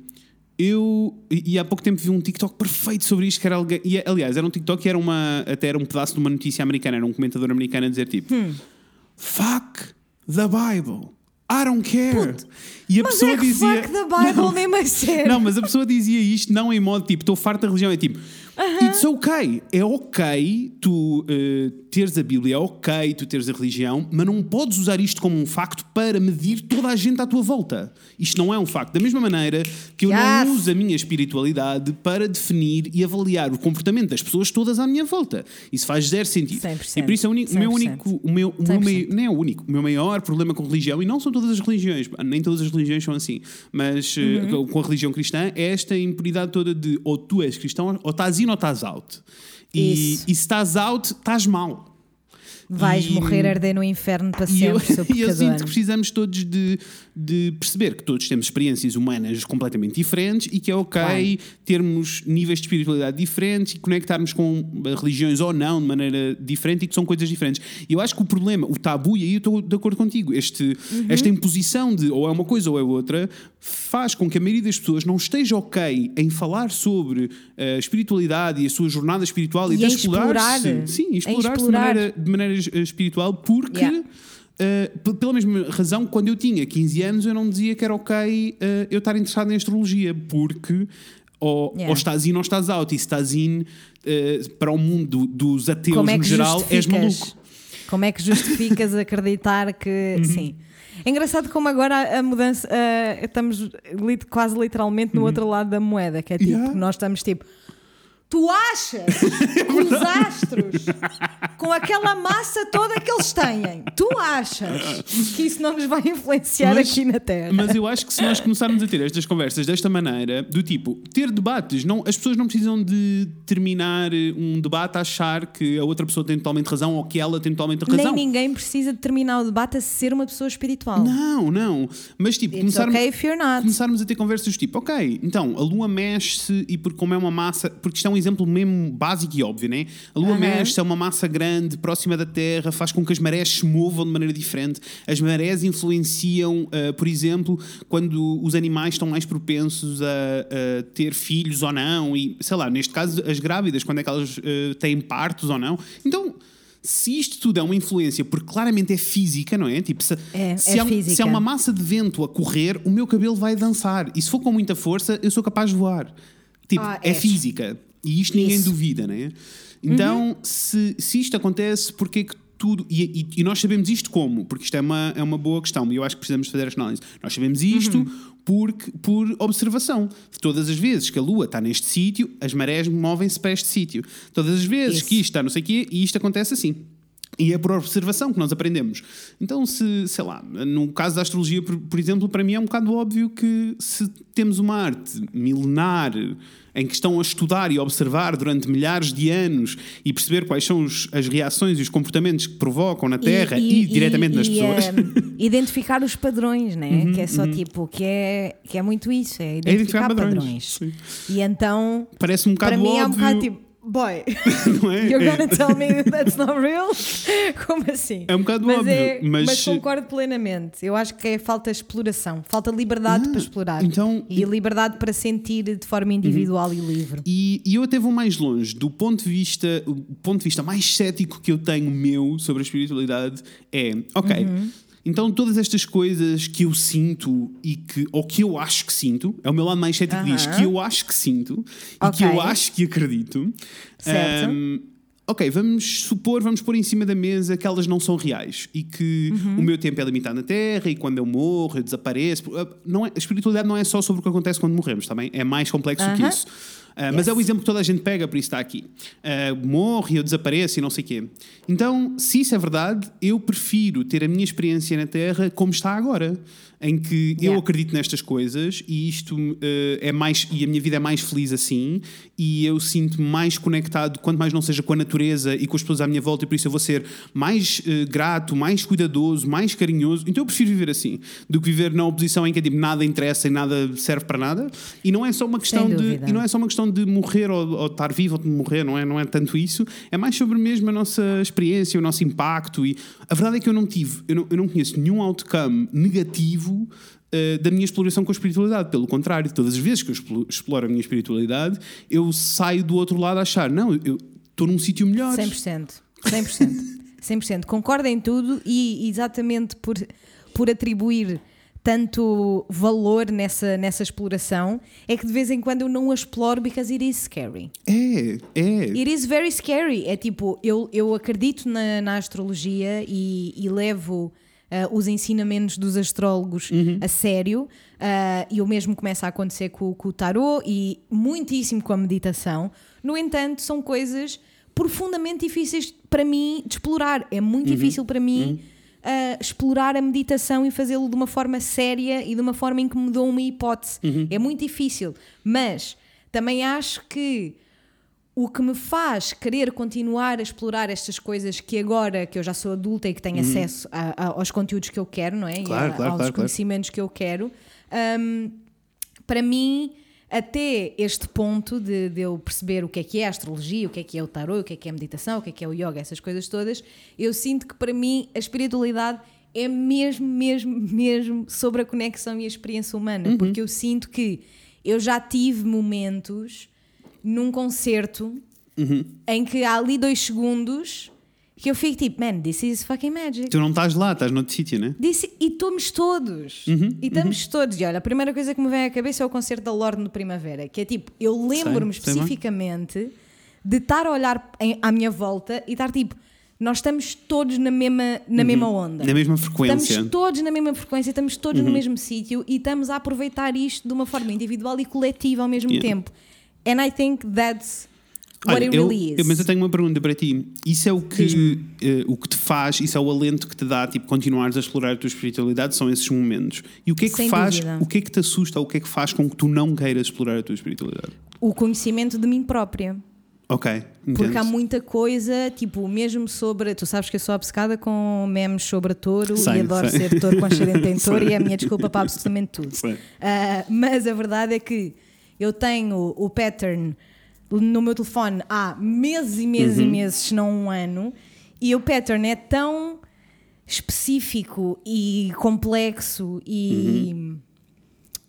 Eu. E e há pouco tempo vi um TikTok perfeito sobre isto, que era alguém. E, aliás, era um TikTok que era uma. Até era um pedaço de uma notícia americana, era um comentador americano a dizer tipo: Hum. Fuck the Bible. I don't care. E a Mas pessoa é que dizia. fuck the Bible Não. nem mais sério. Não, mas a pessoa dizia isto não em modo tipo, estou farto da religião, é tipo, it's ok. É ok tu eh, teres a Bíblia, é ok tu teres a religião, mas não podes usar isto como um facto para medir toda a gente à tua volta. Isto não é um facto. Da mesma maneira que eu Yes. não uso a minha espiritualidade para definir e avaliar o comportamento das pessoas todas à minha volta. Isso faz zero sentido. 100%. E por isso é o, meu 100%. único, o meu, o meu 100%. mai- não é o único, o meu maior problema com religião, e não são todas as religiões, nem todas as religiões são assim, mas eh, Uhum. com a religião cristã é esta impunidade toda de ou tu és cristão, ou estás in ou estás out. E, e se estás out, estás mal. Vais E- morrer a arder no inferno para eu, sempre, e eu sinto pecador. que precisamos todos de, de perceber que todos temos experiências humanas completamente diferentes e que é ok Claro. termos níveis de espiritualidade diferentes e conectarmos com religiões ou não de maneira diferente e que são coisas diferentes. E eu acho que o problema, o tabu, e aí eu estou de acordo contigo, este, Uhum. esta imposição de ou é uma coisa ou é outra, faz com que a maioria das pessoas não esteja ok em falar sobre a espiritualidade e a sua jornada espiritual e, E de explorar-se. explorar. Sim, explorar-se de explorar. maneira, de maneira eh, espiritual, porque. Yeah. Uh, pela mesma razão, quando eu tinha 15 anos, eu não dizia que era ok uh, eu estar interessado em astrologia, porque ou, Yeah. ou estás in ou estás out, e se estás in uh, para o mundo dos ateus é no geral, és maluco. Como é que justificas acreditar que. Sim. É engraçado como agora a- mudança. estamos quase literalmente no outro lado da moeda, que é tipo, Yeah. nós estamos tipo. Tu achas que os astros, com aquela massa toda que eles têm, tu achas que isso não nos vai influenciar Mas- aqui na Terra? Mas eu acho que se nós começarmos a ter estas conversas desta maneira, do tipo, ter debates, não, as pessoas não precisam de terminar um debate a achar que a outra pessoa tem totalmente razão ou que ela tem totalmente razão. Nem ninguém precisa de terminar o debate a ser uma pessoa espiritual. Não, não. Mas tipo, It's começarmos, okay começarmos a ter conversas tipo, ok, então a lua mexe-se e porque como é uma massa, porque isto é um exemplo mesmo básico e óbvio, né? A lua Aham. mexe-se, é uma massa grande, próxima da Terra, faz com que as marés se movam de maneira diferente. As marés influenciam, ah, por exemplo, quando os animais estão mais propensos a, a ter filhos ou não, e sei lá, neste caso as grávidas, quando é que elas ah, têm partos ou não. Então. Se isto tudo é uma influência, porque claramente é física, não é? Tipo, se, É, se é há, um- se há uma massa de vento a correr, o meu cabelo vai dançar. E se for com muita força, eu sou capaz de voar. Tipo, Ah, é és. física. E isto ninguém Isso. duvida, né? Então, Uhum. se, se isto acontece, porque é que tudo. E, e- e nós sabemos isto como? Porque isto é uma, é uma boa questão e eu acho que precisamos fazer esta análise. Nós sabemos isto Uhum. porque, por observação. Todas as vezes que a Lua está neste sítio, as marés movem-se para este sítio. Todas as vezes Isso. que isto está não sei o quê, e isto acontece assim. E é por observação que nós aprendemos. Então, se, sei lá, no caso da astrologia, por, por exemplo, para mim é um bocado óbvio que se temos uma arte milenar em que estão a estudar e a observar durante milhares de anos e perceber quais são os- as reações e os comportamentos que provocam na Terra e, diretamente nas e, pessoas. Uhum, eh, identificar os padrões, né? que é só tipo, que é, que é muito isso, é identificar, identificar padrões, padrões. E então, Parece um para bocado mim é um óbvio. bocado tipo, boy, é? you're É. gonna tell me that that's not real? Como assim? É um bocado mas óbvio, é- mas- concordo plenamente. Eu acho que é falta de exploração, falta liberdade para explorar então- e liberdade para sentir de forma individual e livre. E, e eu até vou mais longe. Do ponto de vista, o ponto de vista mais cético que eu tenho meu sobre a espiritualidade é, ok, Uhum. Então todas estas coisas que eu sinto e que, ou que eu acho que sinto, é o meu lado mais cético que diz Aham. que eu acho que sinto e Ok. que eu acho que acredito. Certo. Ahm, ok, vamos supor, vamos pôr em cima da mesa que elas não são reais e que Uhum. o meu tempo é limitado na Terra e quando eu morro, eu desapareço. Não é, a espiritualidade não é só sobre o que acontece quando morremos, também é mais complexo do que Aham. Isso. Ah, mas Yes. é o exemplo que toda a gente pega, por isso está aqui. Ah, morre, eu desapareço e não sei o quê. Então, se isso é verdade, eu prefiro ter a minha experiência na Terra como está agora. Em que eu Yeah. acredito nestas coisas e isto eh, é mais e a minha vida é mais feliz assim e eu sinto-me mais conectado quanto mais não seja com a natureza e com as pessoas à minha volta e por isso eu vou ser mais grato, mais cuidadoso, mais carinhoso. Então eu prefiro viver assim do que viver na oposição em que tipo, nada interessa e nada serve para nada. E não é só uma questão de e não é só uma questão de morrer ou, ou estar vivo ou de morrer, não é, não é tanto isso. É mais sobre mesmo a nossa experiência, o nosso impacto e a verdade é que eu não tive, eu não, eu não conheço nenhum outcome negativo eh, da minha exploração com a espiritualidade. Pelo contrário, todas as vezes que eu explo- exploro a minha espiritualidade, eu saio do outro lado a achar, não, eu estou num sítio melhor. 100%. 100%. 100%. Concordo em tudo e exatamente por, por atribuir tanto valor nessa, nessa exploração é que de vez em quando eu não a exploro because it is scary. É, é. It is very scary. É tipo, eu, eu acredito na, na astrologia e, e levo ah, os ensinamentos dos astrólogos a sério. ah, e o mesmo começa a acontecer com, com o tarot e muitíssimo com a meditação. No entanto, são coisas profundamente difíceis para mim de explorar. É muito difícil para mim. Ah, explorar a meditação e fazê-lo de uma forma séria e de uma forma em que me dou uma hipótese. É muito difícil, mas também acho que o que me faz querer continuar a explorar estas coisas que agora que eu já sou adulta e que tenho acesso a- a- aos conteúdos que eu quero, não é? E Uhum. Claro, a- claro, aos claro, conhecimentos que eu quero, hum, para mim, até este ponto de, de eu perceber o que é que é a astrologia, o que é que é o tarot, o que é que é a meditação, o que é que é o yoga, essas coisas todas, eu sinto que para mim a espiritualidade é mesmo, mesmo, mesmo sobre a conexão e a experiência humana, Uhum. porque eu sinto que eu já tive momentos num concerto Uhum. em que há ali dois segundos que eu fico tipo, man, this is fucking magic. Tu não estás lá, estás noutro sítio, né? Disse, e estamos todos. Uhum, e estamos todos. E olha, a primeira coisa que me vem à cabeça é o concerto da Lorde no Primavera, que é tipo, eu lembro-me especificamente de estar a olhar em- à minha volta e estar tipo, nós estamos todos na mesma, na mesma onda. Uhum. Na mesma frequência. Estamos todos na mesma frequência, estamos todos no mesmo sítio e estamos a aproveitar isto de uma forma individual e coletiva ao mesmo Yeah. tempo. And I think that's what Olha, it eu- really eu- is. mas eu tenho uma pergunta para ti. Isso é o que, eh, o que te faz, isso é o alento que te dá, tipo, continuares a explorar a tua espiritualidade, são esses momentos. E o que é que Sem faz, dúvida. o que é que te assusta, o que é que faz com que tu não queiras explorar a tua espiritualidade? O conhecimento de mim própria. Ok, Porque há entendo. muita coisa, tipo, mesmo sobre. Tu sabes que eu sou obcecada com memes sobre touro Sei, e adoro sei. ser touro com ascendente em touro Sei. e é a minha desculpa para absolutamente tudo. Ah, mas a verdade é que eu tenho o pattern no meu telefone há meses e meses Uhum. e meses, se não um ano, e o pattern é tão específico e complexo e. Uhum.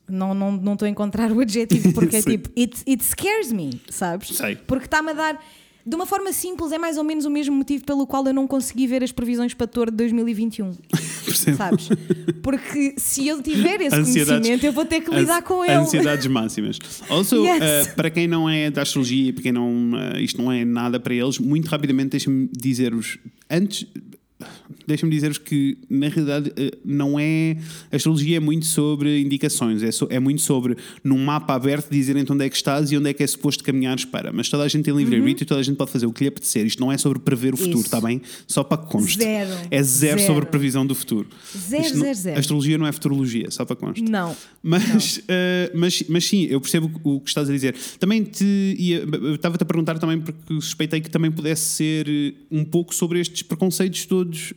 Não estou não, estou a encontrar o adjetivo porque é tipo, it, it scares me, sabes? Sei. Porque está-me a dar. De uma forma simples, é mais ou menos o mesmo motivo pelo qual eu não consegui ver as previsões para Touro de 2021. Percebo. Sabes? Porque se eu tiver esse Ansiedades- conhecimento, eu vou ter que lidar com ele. Ansiedades máximas. Also, Yes. uh, para quem não é da astrologia, para quem não. uh, isto não é nada para eles, muito rapidamente deixa-me dizer-vos. Antes. Deixa-me dizer-vos que, na realidade, uh, não é. A astrologia é muito sobre indicações, é, so- é muito sobre, num mapa aberto, dizerem onde é que estás e onde é que é suposto caminhares para. Mas toda a gente tem livre-arbítrio e toda a gente pode fazer o que lhe apetecer. Isto não é sobre prever o futuro, Uhum. Isso. está bem? Só para que conste. Zero. É zero, Zero. sobre previsão do futuro. Zero, Isto não- zero, zero. A astrologia não é futurologia, só para que conste. Não. Mas, eh, mas, mas sim, eu percebo o que estás a dizer. Também te ia, eu estava-te a perguntar também porque suspeitei que também pudesse ser eh, um pouco sobre estes preconceitos todos eh,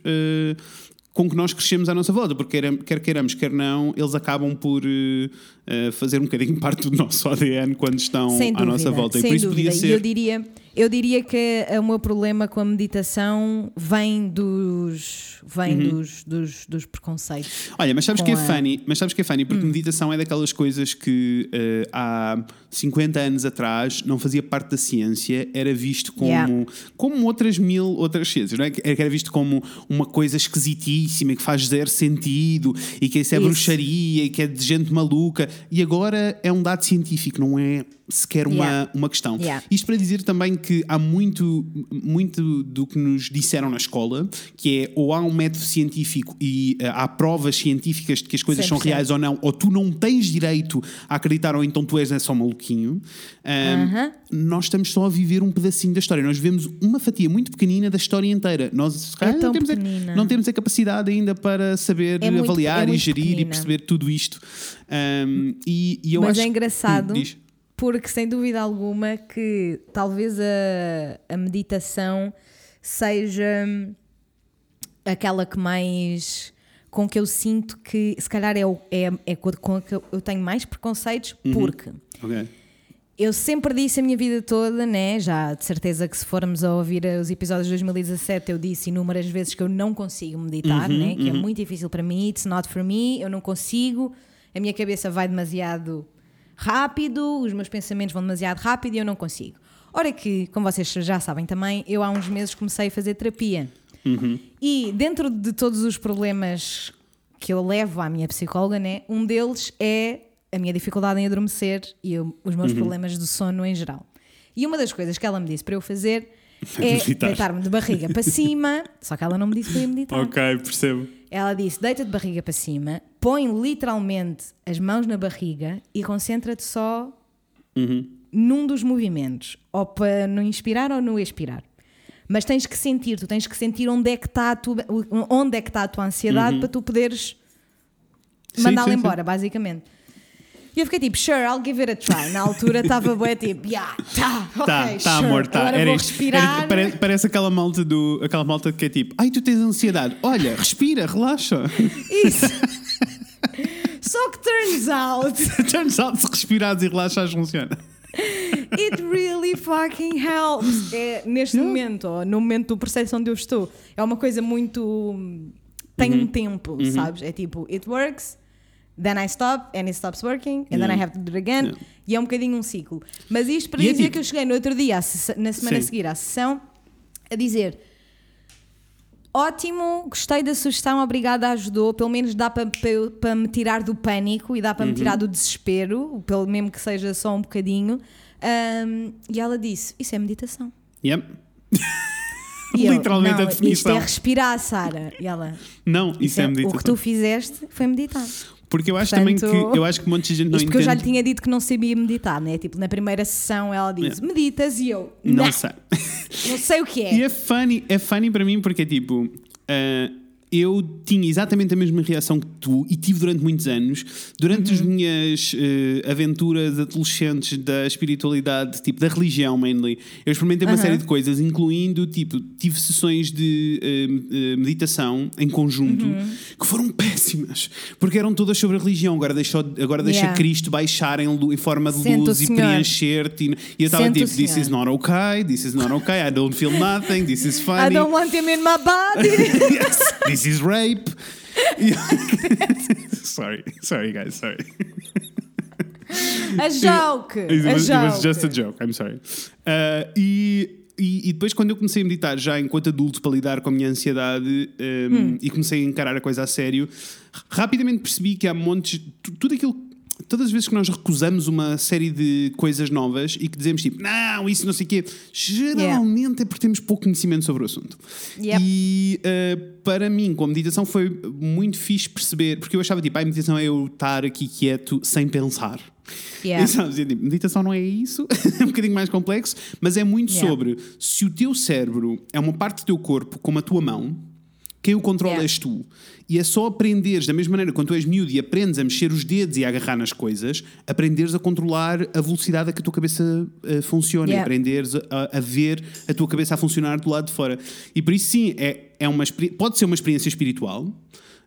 com que nós crescemos à nossa volta, porque quer, quer queiramos, quer não, eles acabam por eh, eh, fazer um bocadinho parte do nosso ADN quando estão Sem à dúvida. nossa volta. e por isso dúvida. podia E eu ser. diria, eu diria que o meu problema com a meditação vem dos, vem Uhum. dos, dos, dos preconceitos. Olha, mas sabes que é a- Hum. funny, mas sabes que é funny, porque meditação é daquelas coisas que eh, há 50 anos atrás não fazia parte da ciência, era visto como, Yeah. como outras mil outras ciências, não é? Era visto como uma coisa esquisitíssima que faz zero sentido e que isso é Isso. bruxaria e que é de gente maluca. E agora é um dado científico, não é sequer uma, Yeah. uma questão. Yeah. Isto para dizer também que há muito, muito do que nos disseram na escola, que é ou há um método científico e eh, há provas científicas de que as coisas são 100%. reais ou não, ou tu não tens direito a acreditar, ou então tu és é só maluquinho. Ahm, Aham. Nós estamos só a viver um pedacinho da história. Nós vivemos uma fatia muito pequenina da história inteira. Nós É não, temos a, não temos a capacidade ainda para saber É muito- avaliar é e muito gerir e pequenina. perceber tudo isto. Ahm, e, e eu Mas acho é engraçado diz. porque, sem dúvida alguma, que talvez a, a meditação seja aquela que mais. com que eu sinto que, se calhar, é, é, é com a que eu tenho mais preconceitos, Uhum. porque. Ok. Eu sempre disse a minha vida toda, né? Já de certeza que se formos a ouvir os episódios de 2017, eu disse inúmeras vezes que eu não consigo meditar, Uhum, né? Que é muito difícil para mim, it's not for me, eu não consigo, a minha cabeça vai demasiado rápido, os meus pensamentos vão demasiado rápido e eu não consigo. Ora que, como vocês já sabem também, eu há uns meses comecei a fazer terapia. E dentro de todos os problemas que eu levo à minha psicóloga, né, um deles é a minha dificuldade em adormecer e eu- os meus problemas de sono em geral. E uma das coisas que ela me disse para eu fazer é deitar-me de barriga para cima, só que ela não me disse para eu meditar. Ok, percebo. Ela disse: deita de barriga para cima, põe literalmente as mãos na barriga e concentra-te só num dos movimentos, ou para no inspirar ou no expirar. Mas tens que sentir, tu tens que sentir onde é que está a tua, onde é que está a tua ansiedade para tu poderes mandá-la sim, sim. embora, basicamente. E eu fiquei tipo, sure, I'll give it a try. Na altura estava bué tipo, yeah, tá, Tá, sure. tá, amor, tá. Agora Era vou isto. respirar. Era- pare- parece aquela malta do, aquela malta que é tipo, ai, tu tens ansiedade. Olha, respira, relaxa. Isso. Só que turns out Turns out, se respirares e relaxares, funciona. It really fucking helps. É, neste Yeah. momento, ou no momento do processo onde eu estou, é uma coisa muito. tem Uhum. um tempo, sabes? É tipo, it works, then I stop, and it stops working, and then Yeah. I have to do it again. Yeah. E é um bocadinho um ciclo. Mas isto para E é dizer tipo- que eu cheguei no outro dia, na semana a Sim. seguir à sessão, a dizer. Ótimo, gostei da sugestão, obrigada, ajudou. Pelo menos dá para, para me tirar do pânico e dá para me Uhum. tirar do desespero, pelo mesmo que seja só um bocadinho. Ahm, e ela disse: Isso é meditação. Yep. Eu, Literalmente "Não, a definição. Isto é respirar, Sara. E ela: Não, isso é "Isso meditação. O que tu fizeste foi meditar. Porque eu acho Portanto, também que eu acho que um monte de gente não Isto porque eu já lhe entende. tinha dito que não sabia meditar, né? Tipo, na primeira sessão ela Yeah. Meditas e eu: Não "Não, sei. não sei o que é. E é funny, é funny para mim porque tipo. ah, eu tinha exatamente a mesma reação que tu e tive durante muitos anos. Durante Uhum. as minhas eh, aventuras adolescentes da espiritualidade, tipo da religião, mainly, eu experimentei uma Aham. série de coisas, incluindo, tipo, tive sessões de eh, meditação em conjunto Uhum. que foram péssimas, porque eram todas sobre a religião. Agora deixa, agora deixa Yeah. Cristo baixar em, em forma de Sente luz e preencher-te. E e eu estava tipo, this Senhor. is not okay, this is not okay, I don't feel nothing, this is I funny. don't want him in my body. yes, this is rape. sorry, sorry guys, sorry. a joke. It a was, it was joke. just a joke, I'm sorry. Uh, e, e, e depois, quando eu comecei a meditar, já enquanto adulto, para lidar com a minha ansiedade um, Hum. e comecei a encarar a coisa a sério, rapidamente percebi que há montes. tu- Tudo aquilo. Todas as vezes que nós recusamos uma série de coisas novas e que dizemos tipo, não, isso não sei o quê, geralmente é porque temos pouco conhecimento sobre o assunto. Yep. E uh, para mim, com a meditação, foi muito fixe perceber, porque eu achava tipo, "Ah, a meditação é eu estar aqui quieto sem pensar. Yeah. E, sabes, eu, tipo, meditação não é isso, é um bocadinho mais complexo, mas é muito Yeah. sobre se o teu cérebro é uma parte do teu corpo como a tua mão, quem o controla Yeah. és tu. E é só aprenderes, da mesma maneira, quando tu és miúdo e aprendes a mexer os dedos e a agarrar nas coisas, aprenderes a controlar a velocidade a que a tua cabeça eh, funciona, Yeah. aprenderes a, a ver a tua cabeça a funcionar do lado de fora. E por isso, sim, é, é uma, pode ser uma experiência espiritual.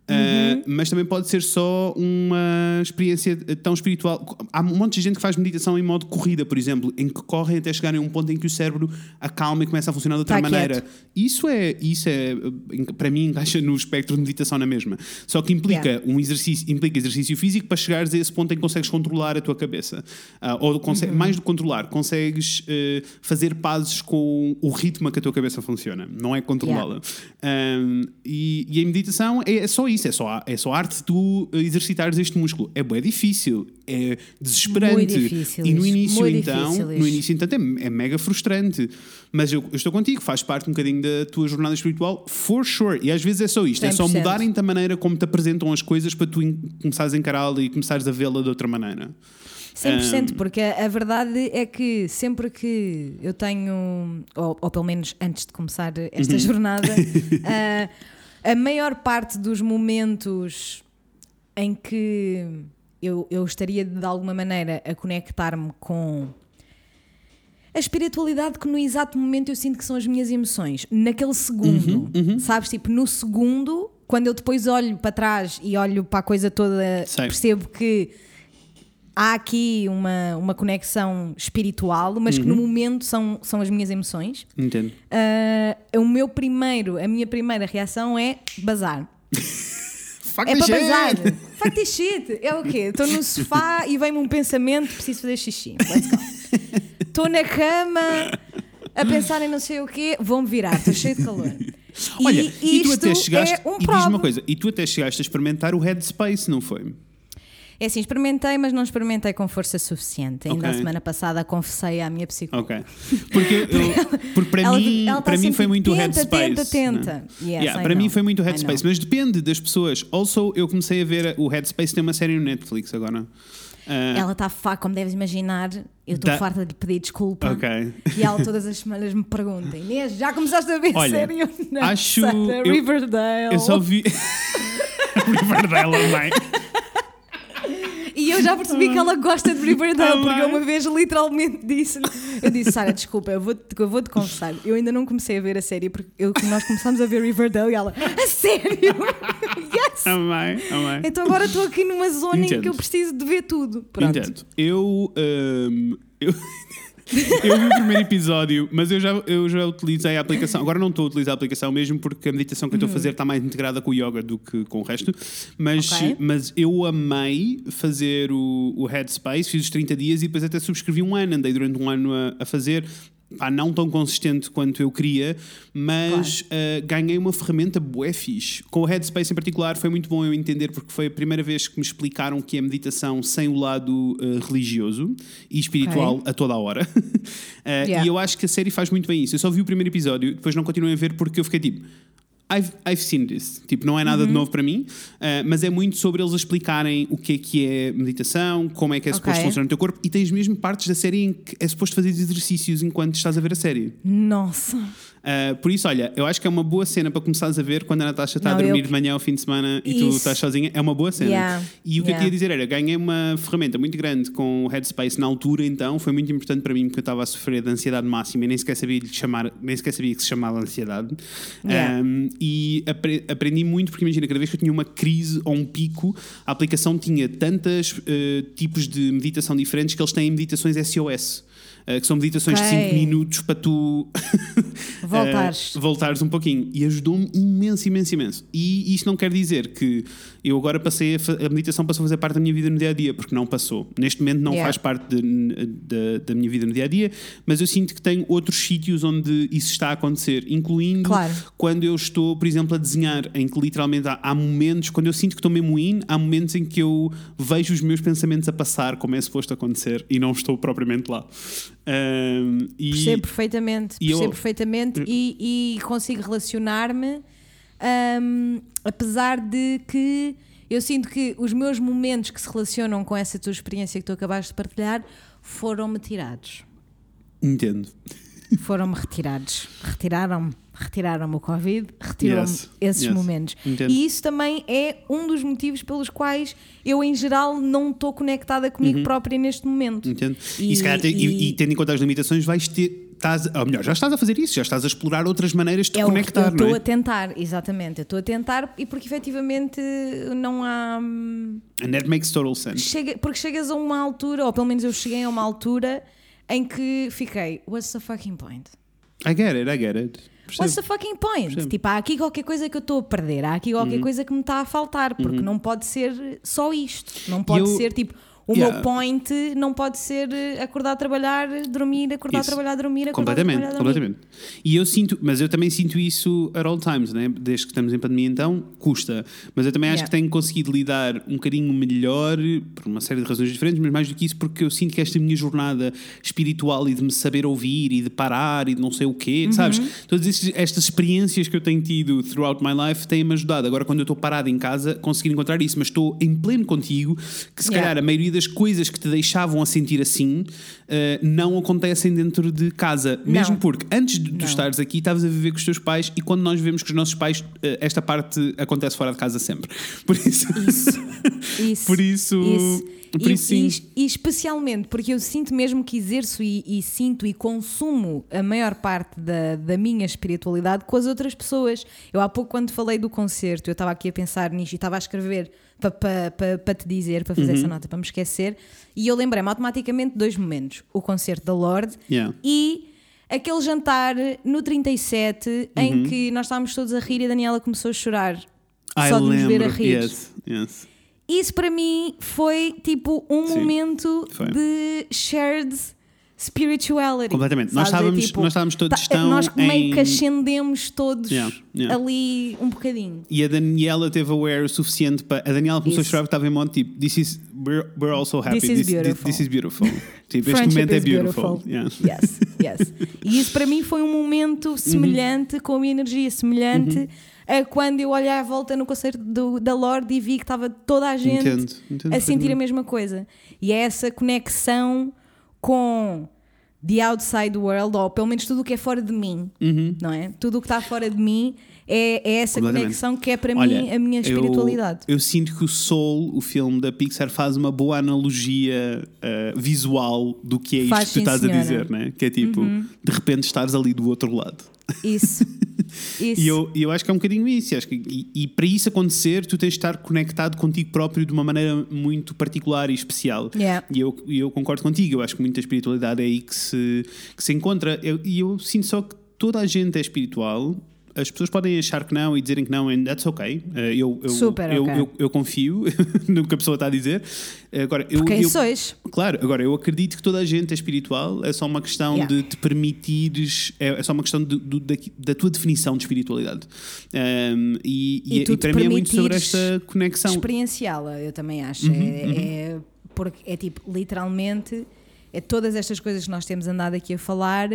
Uh, mas também pode ser só uma experiência tão espiritual. Há um monte de gente que faz meditação em modo corrida, por exemplo, em que correm até chegarem a um ponto em que o cérebro acalma e começa a funcionar de outra Tá maneira. quieto. Isso é, isso é, uh, para mim, encaixa no espectro de meditação na mesma. Só que implica Yeah. um exercício, implica exercício físico para chegares a esse ponto em que consegues controlar a tua cabeça. Ah, ou conse- Uhum. mais do que controlar, consegues eh, fazer pazes com o ritmo que a tua cabeça funciona, não é controlá-la. Um, e, e a meditação é, é só isso, é só, é só arte de tu exercitares este músculo. É bem difícil, é desesperante. Muito difícil e no início, então, difícil no início, então, é, é mega frustrante. Mas eu, eu estou contigo, faz parte um bocadinho da tua jornada espiritual, for sure. E às vezes é só isto, é só 100%. mudarem-te a maneira como te apresentam as coisas para tu começares a encará-la e começares a vê-la de outra maneira. 100%, porque a, verdade é que sempre que eu tenho, ou, ou pelo menos antes de começar esta jornada, a, a maior parte dos momentos em que eu, eu estaria de alguma maneira a conectar-me com a espiritualidade que no exato momento eu sinto que são as minhas emoções, naquele segundo, sabes? Tipo, no segundo, quando eu depois olho para trás e olho para a coisa toda, Sei. percebo que há aqui uma, uma conexão espiritual, mas que no momento são, são as minhas emoções. Entendo. Ah, o meu primeiro, a minha primeira reação é bazar. Fuck É para shit! bazar. Fuck this shit. É o quê? Estou no sofá e vem-me um pensamento, preciso fazer xixi. Estou na cama a pensar em não sei o quê, vou-me virar, estou cheio de calor. Olha, e, tu até isto chegaste. é um e prova. uma coisa, e tu até chegaste a experimentar o Headspace, não foi? É assim, experimentei, mas não experimentei com força suficiente. Ainda Ok. a semana passada confessei à minha psicóloga. Ok. Porque, eu- porque para Ela- mim, ela tá para mim sempre, foi muito tenta, Headspace. tenta, tenta. né? Yes, Yeah, para mim know. foi muito Headspace, mas depende das pessoas. Also, eu comecei a ver o Headspace tem uma série no Netflix agora. Ah, Ela está farta, como deves imaginar, eu estou Da- farta de lhe pedir desculpa. Ok. E ela todas as semanas me pergunta: Inês, já começaste a ver Olha, série ou não? acho- eu- Riverdale. Eu só vi. Riverdale, mãe. Eu já percebi que ela gosta de Riverdale, porque eu uma vez literalmente disse Eu disse, Sara, desculpa, eu vou-te vou -te confessar. Eu ainda não comecei a ver a série, porque eu, nós começámos a ver Riverdale e ela, a sério? yes! Amém, amém. Então agora estou aqui numa zona em Entendo. que eu preciso de ver tudo. Pronto. Entendo. Eu. ahm, eu... eu vi o primeiro episódio, mas eu já, eu já utilizei a aplicação. Agora não estou a utilizar a aplicação mesmo porque a meditação que eu estou a fazer está mais integrada com o yoga do que com o resto. Mas, Uhum. Ok. mas eu amei fazer o, o Headspace, fiz os 30 dias e depois até subscrevi um ano. Andei durante um ano a, a fazer. Pá, não tão consistente quanto eu queria, mas ah, ganhei uma ferramenta bué fixe. Com o Headspace em particular foi muito bom eu entender porque foi a primeira vez que me explicaram que é meditação sem o lado ah, religioso e espiritual a toda a hora. Ah, Yeah. E eu acho que a série faz muito bem isso. Eu só vi o primeiro episódio, depois não continuei a ver porque eu fiquei tipo. I've, I've seen this. Tipo, não é nada de Uhum. novo para mim, ah, mas é muito sobre eles explicarem o que é que é meditação, como é que é suposto Ok. funcionar no teu corpo, e tens mesmo partes da série em que é suposto fazer exercícios enquanto estás a ver a série. Nossa. Uh, por isso, olha, eu acho que é uma boa cena para começares a ver quando a Natasha está a Não, dormir eu- de manhã ao fim de semana e tu Isso. estás sozinha. É uma boa cena. Yeah, E o que eu yeah. queria dizer era: ganhei uma ferramenta muito grande com o Headspace na altura, então foi muito importante para mim porque eu estava a sofrer de ansiedade máxima e nem sequer sabia, chamar, nem sequer sabia que se chamava ansiedade. Yeah. Um, e apre- aprendi muito porque imagina, cada vez que eu tinha uma crise ou um pico, a aplicação tinha tantos tipos de meditação diferentes que eles têm meditações SOS. Uh, que são meditações de Ok. 5 minutos para tu Voltares. eh, voltares um pouquinho. E ajudou-me imenso, imenso, imenso. E isto não quer dizer que eu agora passei a, a meditação passou a fazer parte da minha vida no dia a dia, porque não passou. Neste momento não Yeah. faz parte de- de- da minha vida no dia a dia, mas eu sinto que tenho outros sítios onde isso está a acontecer, incluindo Claro. quando eu estou, por exemplo, a desenhar, em que literalmente há, há momentos, quando eu sinto que estou mesmo in, há momentos em que eu vejo os meus pensamentos a passar como é suposto acontecer e não estou propriamente lá. Ahm, e- Percebo perfeitamente, e eu- percebo perfeitamente e, e consigo relacionar-me, hum, apesar de que eu sinto que os meus momentos que se relacionam com essa tua experiência que tu acabaste de partilhar foram-me tirados. Entendo. Foram-me retirados. Retiraram-me. Retiraram-me o Covid, retiram-me Yes, esses yes. momentos. Entendo. E isso também é um dos motivos pelos quais eu, em geral, não estou conectada comigo própria neste momento. Entendo. E, e- e- e tendo em conta as limitações, vais ter. Estás, ou melhor, já estás a fazer isso, já estás a explorar outras maneiras de te É conectar, eu estou é? a tentar, exatamente. Eu estou a tentar e porque efetivamente não há. hum, And that makes total sense. Chega, porque chegas a uma altura, ou pelo menos eu cheguei a uma altura em que fiquei, what's the fucking point? I get it, I get it. Percebo. What's the fucking point? Percebo. Uhum. Tipo, há aqui qualquer coisa que eu estou a perder, há aqui qualquer coisa que me está a faltar, porque não pode ser só isto. Não pode eu- ser tipo O Yeah. meu point não pode ser eh, acordar a trabalhar, dormir, acordar Isso. a trabalhar, dormir, acordar Completamente, a trabalhar, dormir. completamente. E eu sinto, mas eu também sinto isso at all times, né? Desde que estamos em pandemia, então, custa. Mas eu também acho Yeah. que tenho conseguido lidar um bocadinho melhor, por uma série de razões diferentes, mas mais do que isso, porque eu sinto que esta minha jornada espiritual e de me saber ouvir e de parar e de não sei o Uhum. quê, sabes? Todas estes- estas experiências que eu tenho tido throughout my life têm-me ajudado. Agora, quando eu estou parado em casa, conseguir encontrar isso, mas estou em pleno contigo que se Yeah. calhar a maioria das coisas que te deixavam a sentir assim eh, não acontecem dentro de casa. Mesmo Não. porque antes de tu Não. estares aqui, estavas a viver com os teus pais e quando nós vivemos com os nossos pais, eh, esta parte acontece fora de casa sempre. Por isso. Isso. Isso. Por isso- por e, isso e- e especialmente porque eu sinto mesmo que exerço e, e sinto e consumo a maior parte da, da minha espiritualidade com as outras pessoas. Eu há pouco, quando falei do concerto, eu estava aqui a pensar nisto e estava a escrever para pa, pa, pa te dizer, para fazer Uhum. essa nota, para me esquecer, e eu lembrei-me automaticamente de dois momentos: o concerto da Lorde Yeah. e. Aquele jantar no 37 Uhum. em que nós estávamos todos a rir e a Daniela começou a chorar I só de nos ver a rir. Yes, yes. Isso para mim foi tipo um Sim, momento foi. de shared spirituality. Completamente. Nós? É estávamos- nós estávamos todos tão Nós meio em- que ascendemos todos Yeah, yeah. ali um bocadinho. E a Daniela teve aware o suficiente para. A Daniela começou Isso. a chorar porque estava em modo tipo: This is. We're, we're all so happy. This is beautiful. This, is beautiful. Tipo, este momento é is beautiful. Yeah. Yes, yes. E isso para mim foi um momento semelhante, com uma energia semelhante Uhum. a quando eu olhei à volta no concerto do- da Lorde e vi que estava toda a gente Entendo, entendo a sentir a mesma coisa. E é essa conexão com the outside world, ou pelo menos tudo o que é fora de mim, não é? Tudo o que está fora de mim é, é essa Uhum. Conexão que é para Olha, mim a minha eu- espiritualidade. Eu, sinto que o Soul, o filme da Pixar, faz uma boa analogia uh, visual do que é isto Faz, que tu estás senhora. Uhum. a dizer, né? Que é tipo, de repente estás ali do outro lado. Isso. Isso. E eu, eu acho que é um bocadinho isso. Acho que, e, e para isso acontecer, tu tens de estar conectado contigo próprio de uma maneira muito particular e especial. Yeah. E eu, eu concordo contigo. Eu acho que muita espiritualidade é aí que se, que se encontra. Eu- e eu sinto só que toda a gente é espiritual. As pessoas podem achar que não e dizerem que não, and that's okay. Eh, Eu, eu, Super eu, ok. eu, eu confio no que a pessoa está a dizer. Agora, eu, Quem eu, sois? Claro, agora eu acredito que toda a gente é espiritual, é só uma questão Yeah. de te permitires, é, é só uma questão de- do- da, da tua definição de espiritualidade. Um, e, E e, tu e para mim é muito sobre esta conexão. experienciá-la, eu também acho. Uhum, é, é- porque é tipo, literalmente, é todas estas coisas que nós temos andado aqui a falar.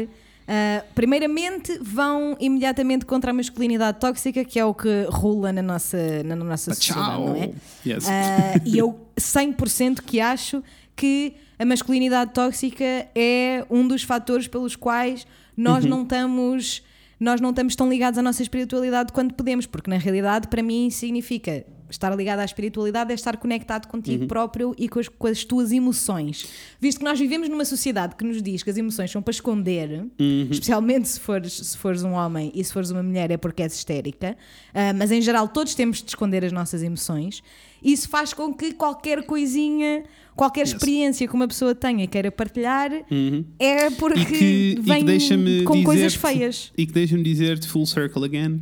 Ah, primeiramente, vão imediatamente contra a masculinidade tóxica, que é o que rula na nossa, na nossa sociedade, não é? Yes. Ah, e eu 100% que acho que a masculinidade tóxica é um dos fatores pelos quais nós Uhum. não estamos nós não estamos tão ligados à nossa espiritualidade quanto podemos, porque na realidade para mim significa estar ligado à espiritualidade é estar conectado Uhum. contigo próprio e com as, com as tuas emoções. Visto que nós vivemos numa sociedade que nos diz que as emoções são para esconder, Uhum. especialmente se fores, se fores um homem e se fores uma mulher é porque és histérica, ah, mas em geral todos temos de esconder as nossas emoções. Isso faz com que qualquer coisinha, qualquer experiência que uma pessoa tenha e queira partilhar é porque Uhum. que, vem com coisas feias. E que deixa-me dizer-te full circle again.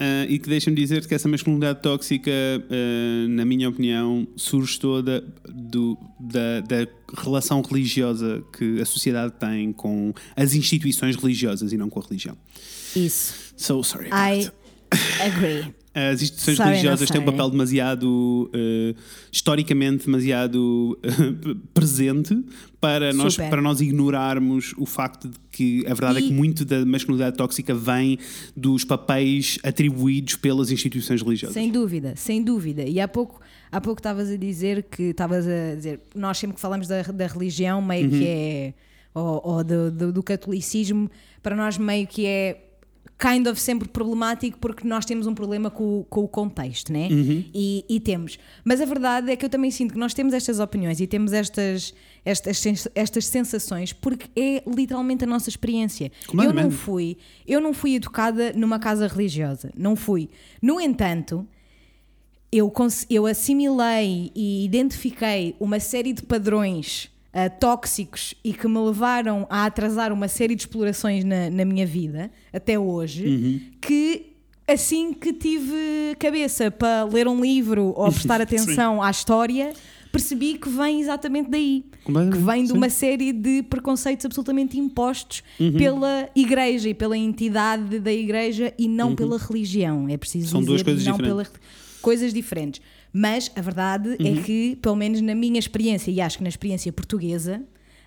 Uh, e que deixa-me dizer-te que essa masculinidade tóxica, uh, na minha opinião, surge toda do, da, da relação religiosa que a sociedade tem com as instituições religiosas e não com a religião. Isso. So sorry. about I it. agree. As instituições religiosas têm um papel demasiado, eh, historicamente, demasiado eh, presente para nós, para nós ignorarmos o facto de que a verdade é E- que muito da masculinidade tóxica vem dos papéis atribuídos pelas instituições religiosas. Sem dúvida, sem dúvida. E há pouco há pouco estavas a dizer que estavas a dizer, nós sempre que falamos da, da religião, meio que é, ou, ou do, do, do catolicismo, para nós meio que é kind of sempre problemático porque nós temos um problema com, o- com o contexto, né? E, e temos. Mas a verdade é que eu também sinto que nós temos estas opiniões e temos estas, estas, estas sensações porque é literalmente a nossa experiência. Eu não Completamente. fui, eu não fui educada numa casa religiosa, não fui. No entanto, eu, eu assimilei e identifiquei uma série de padrões ah, tóxicos e que me levaram a atrasar uma série de explorações na, na minha vida, até hoje, que assim que tive cabeça para ler um livro ou prestar atenção à história, percebi que vem exatamente daí. Que vem de sim. uma série de preconceitos absolutamente impostos Uhum. pela igreja e pela entidade da igreja e não pela religião. É preciso Uhum. São dizer, duas coisas não diferentes. pela coisas diferentes. Mas a verdade Uhum. é que, pelo menos na minha experiência, e acho que na experiência portuguesa,